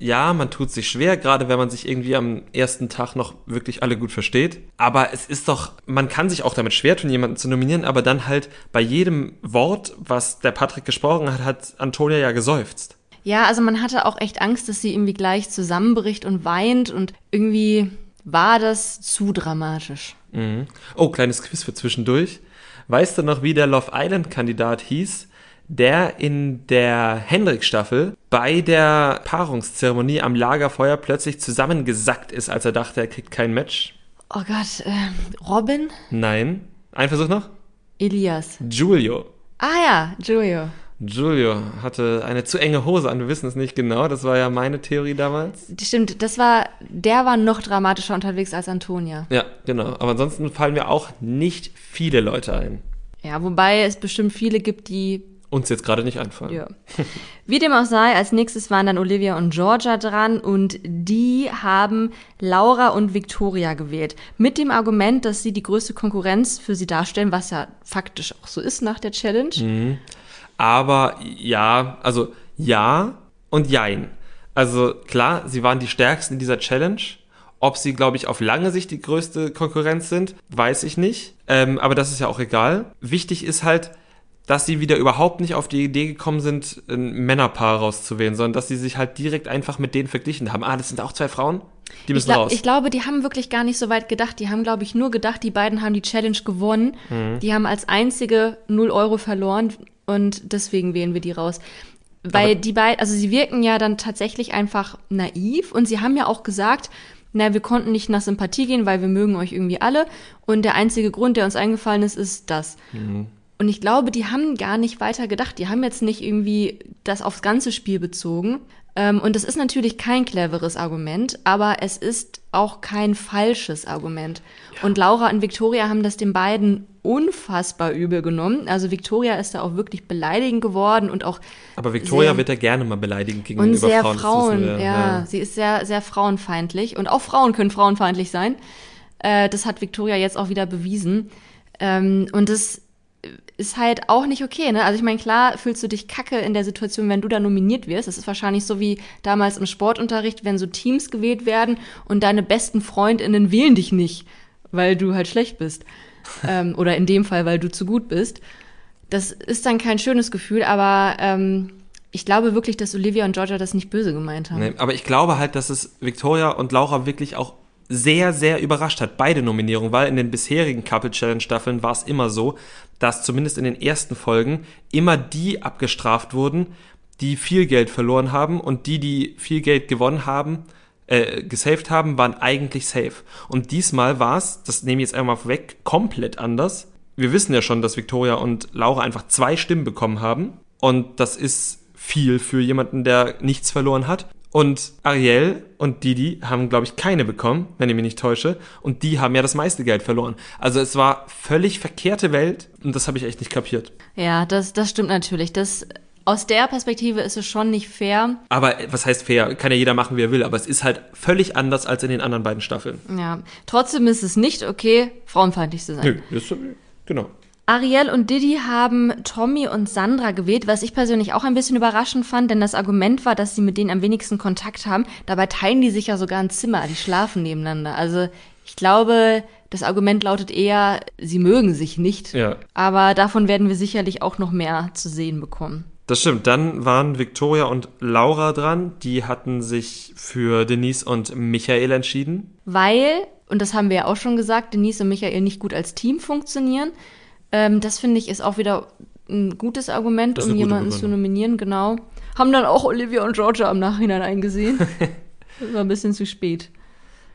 ja, man tut sich schwer, gerade wenn man sich irgendwie am ersten Tag noch wirklich alle gut versteht. Aber es ist doch, man kann sich auch damit schwer tun, jemanden zu nominieren, aber dann halt bei jedem Wort, was der Patrick gesprochen hat, hat Antonia ja geseufzt. Ja, also man hatte auch echt Angst, dass sie irgendwie gleich zusammenbricht und weint und irgendwie war das zu dramatisch. Mhm. Oh, kleines Quiz für zwischendurch. Weißt du noch, wie der Love Island-Kandidat hieß, der in der Hendrik-Staffel bei der Paarungszeremonie am Lagerfeuer plötzlich zusammengesackt ist, als er dachte, er kriegt kein Match? Oh Gott, äh, Robin? Nein. Ein Versuch noch? Elias. Giulio. Ah ja, Giulio. Giulio hatte eine zu enge Hose an, wir wissen es nicht genau, das war ja meine Theorie damals. Stimmt, das war, der war noch dramatischer unterwegs als Antonia. Ja, genau. Aber ansonsten fallen mir auch nicht viele Leute ein. Ja, wobei es bestimmt viele gibt, die Uns jetzt gerade nicht einfallen. Ja. Wie dem auch sei, als nächstes waren dann Olivia und Georgia dran und die haben Laura und Victoria gewählt. Mit dem Argument, dass sie die größte Konkurrenz für sie darstellen, was ja faktisch auch so ist nach der Challenge. Mhm. Aber ja, also ja und jein. Also klar, sie waren die stärksten in dieser Challenge. Ob sie, glaube ich, auf lange Sicht die größte Konkurrenz sind, weiß ich nicht. Ähm, aber das ist ja auch egal. Wichtig ist halt, dass sie wieder überhaupt nicht auf die Idee gekommen sind, ein Männerpaar rauszuwählen, sondern dass sie sich halt direkt einfach mit denen verglichen haben. Ah, das sind auch zwei Frauen? Die Ich, müssen glaub, raus. ich glaube, die haben wirklich gar nicht so weit gedacht. Die haben, glaube ich, nur gedacht, die beiden haben die Challenge gewonnen. Mhm. Die haben als einzige 0 Euro verloren und deswegen wählen wir die raus. Weil Aber- die beiden, also sie wirken ja dann tatsächlich einfach naiv und sie haben ja auch gesagt, na, wir konnten nicht nach Sympathie gehen, weil wir mögen euch irgendwie alle. Und der einzige Grund, der uns eingefallen ist, ist das. Und ich glaube, die haben gar nicht weiter gedacht. Die haben jetzt nicht irgendwie das aufs ganze Spiel bezogen. Ähm, und das ist natürlich kein cleveres Argument, aber es ist auch kein falsches Argument. Und Laura und Victoria haben das den beiden unfassbar übel genommen. Also Victoria ist da auch wirklich beleidigend geworden und auch aber Victoria sehr- wird ja gerne mal beleidigend gegenüber und sehr Frauen. Frauen, wir, ja, Sie ist sehr, sehr frauenfeindlich. Und auch Frauen können frauenfeindlich sein. Äh, das hat Victoria jetzt auch wieder bewiesen. Ähm, und das ist halt auch nicht okay, ne? Also ich meine, klar fühlst du dich kacke in der Situation, wenn du da nominiert wirst. Das ist wahrscheinlich so wie damals im Sportunterricht, wenn so Teams gewählt werden und deine besten FreundInnen wählen dich nicht, weil du halt schlecht bist. Ähm, oder in dem Fall, weil du zu gut bist. Das ist dann kein schönes Gefühl, aber ähm, ich glaube wirklich, dass Olivia und Georgia das nicht böse gemeint haben. Nee, aber ich glaube halt, dass es Victoria und Laura wirklich auch sehr, sehr überrascht hat, beide Nominierungen, weil in den bisherigen Couple Challenge Staffeln war es immer so, dass zumindest in den ersten Folgen immer die abgestraft wurden, die viel Geld verloren haben und die, die viel Geld gewonnen haben, äh, gesaved haben, waren eigentlich safe. Und diesmal war es, das nehme ich jetzt einmal weg, komplett anders. Wir wissen ja schon, dass Victoria und Laura einfach zwei Stimmen bekommen haben. Und das ist viel für jemanden, der nichts verloren hat. Und Ariel und Didi haben, glaube ich, keine bekommen, wenn ich mich nicht täusche. Und die haben ja das meiste Geld verloren. Also es war völlig verkehrte Welt und das habe ich echt nicht kapiert. Ja, das, das stimmt natürlich. Das, aus der Perspektive ist es schon nicht fair. Aber was heißt fair? Kann ja jeder machen, wie er will. Aber es ist halt völlig anders als in den anderen beiden Staffeln. Ja, trotzdem ist es nicht okay, frauenfeindlich zu sein. Nö, ist, genau. Ariel und Didi haben Tommy und Sandra gewählt, was ich persönlich auch ein bisschen überraschend fand, denn das Argument war, dass sie mit denen am wenigsten Kontakt haben. Dabei teilen die sich ja sogar ein Zimmer, die schlafen nebeneinander. Also ich glaube, das Argument lautet eher, sie mögen sich nicht. Ja. Aber davon werden wir sicherlich auch noch mehr zu sehen bekommen. Das stimmt. Dann waren Victoria und Laura dran. Die hatten sich für Denise und Michael entschieden. Weil, und das haben wir ja auch schon gesagt, Denise und Michael nicht gut als Team funktionieren. Ähm, das finde ich ist auch wieder ein gutes Argument, um jemanden zu nominieren, genau. Haben dann auch Olivia und Georgia im Nachhinein eingesehen. das war ein bisschen zu spät.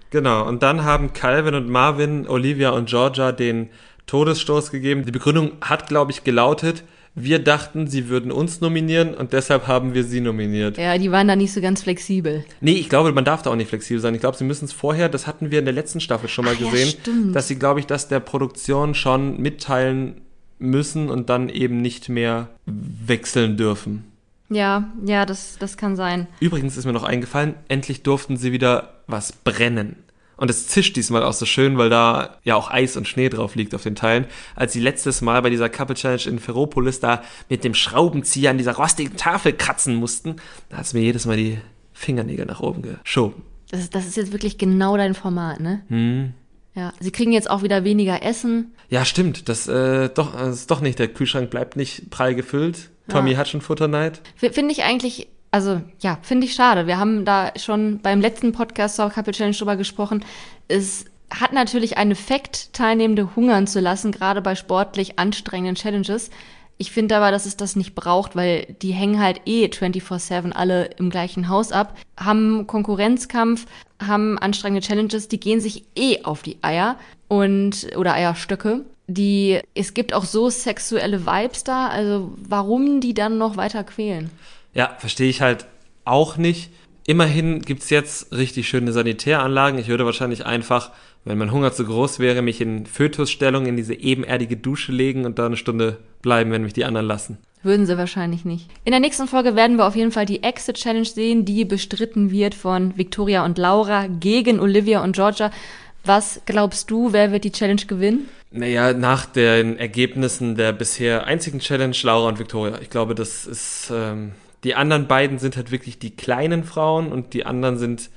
Genau. Und dann haben Calvin und Marvin, Olivia und Georgia den Todesstoß gegeben. Die Begründung hat, glaube ich, gelautet, Wir dachten, sie würden uns nominieren und deshalb haben wir sie nominiert. Ja, die waren da nicht so ganz flexibel. Nee, ich glaube, man darf da auch nicht flexibel sein. Ich glaube, sie müssen es vorher, das hatten wir in der letzten Staffel schon mal Ach ja, gesehen, stimmt. dass sie, glaube ich, das der Produktion schon mitteilen müssen und dann eben nicht mehr wechseln dürfen. Ja, ja, das, das kann sein. Übrigens ist mir noch eingefallen, endlich durften sie wieder was brennen. Und es zischt diesmal auch so schön, weil da ja auch Eis und Schnee drauf liegt auf den Teilen. Als sie letztes Mal bei dieser Couple Challenge in Ferropolis da mit dem Schraubenzieher an dieser rostigen Tafel kratzen mussten, da hat es mir jedes Mal die Fingernägel nach oben geschoben. Das ist, das ist jetzt wirklich genau dein Format, ne? Hm. Ja, sie kriegen jetzt auch wieder weniger Essen. Ja, stimmt. Das, äh, doch, das ist doch nicht. Der Kühlschrank bleibt nicht prall gefüllt. Tommy Ja. hat schon Futterneid. Finde ich eigentlich, also ja, finde ich schade. Wir haben da schon beim letzten Podcast zur Couple Challenge drüber gesprochen. Es hat natürlich einen Effekt, Teilnehmende hungern zu lassen, gerade bei sportlich anstrengenden Challenges. Ich finde aber, dass es das nicht braucht, weil die hängen halt eh 24-7 alle im gleichen Haus ab, haben Konkurrenzkampf, haben anstrengende Challenges, die gehen sich eh auf die Eier und oder Eierstöcke. Die, es gibt auch so sexuelle Vibes da, also warum die dann noch weiter quälen? Ja, verstehe ich halt auch nicht. Immerhin gibt's jetzt richtig schöne Sanitäranlagen. Ich würde wahrscheinlich einfach, wenn mein Hunger zu groß wäre, mich in Fötusstellung in diese ebenerdige Dusche legen und da eine Stunde bleiben, wenn mich die anderen lassen. Würden sie wahrscheinlich nicht. In der nächsten Folge werden wir auf jeden Fall die Exit Challenge sehen, die bestritten wird von Victoria und Laura gegen Olivia und Georgia. Was glaubst du, wer wird die Challenge gewinnen? Naja, nach den Ergebnissen der bisher einzigen Challenge, Laura und Victoria. Ich glaube, das ist, ähm, die anderen beiden sind halt wirklich die kleinen Frauen und die anderen sind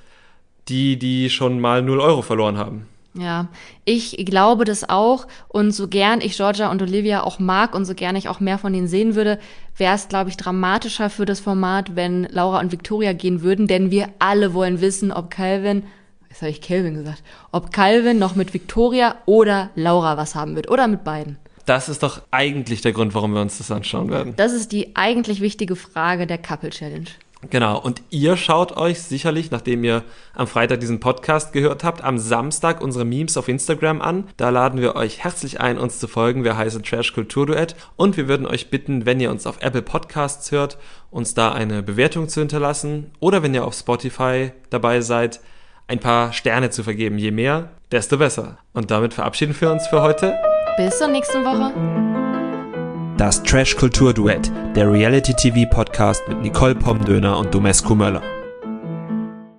die, die schon mal 0 Euro verloren haben. Ja, ich glaube das auch. Und so gern ich Georgia und Olivia auch mag und so gern ich auch mehr von denen sehen würde, wäre es, glaube ich, dramatischer für das Format, wenn Laura und Victoria gehen würden. Denn wir alle wollen wissen, ob Calvin, jetzt habe ich Calvin gesagt, ob Calvin noch mit Victoria oder Laura was haben wird. Oder mit beiden. Das ist doch eigentlich der Grund, warum wir uns das anschauen werden. Das ist die eigentlich wichtige Frage der Couple Challenge. Genau, und ihr schaut euch sicherlich, nachdem ihr am Freitag diesen Podcast gehört habt, am Samstag unsere Memes auf Instagram an. Da laden wir euch herzlich ein, uns zu folgen. Wir heißen Trash Kultur Duett. Und wir würden euch bitten, wenn ihr uns auf Apple Podcasts hört, uns da eine Bewertung zu hinterlassen. Oder wenn ihr auf Spotify dabei seid, ein paar Sterne zu vergeben. Je mehr, desto besser. Und damit verabschieden wir uns für heute. Bis zur nächsten Woche. Das Trash Kultur Duett, der Reality TV Podcast mit Nicole Pomdöner und Domescu Möller.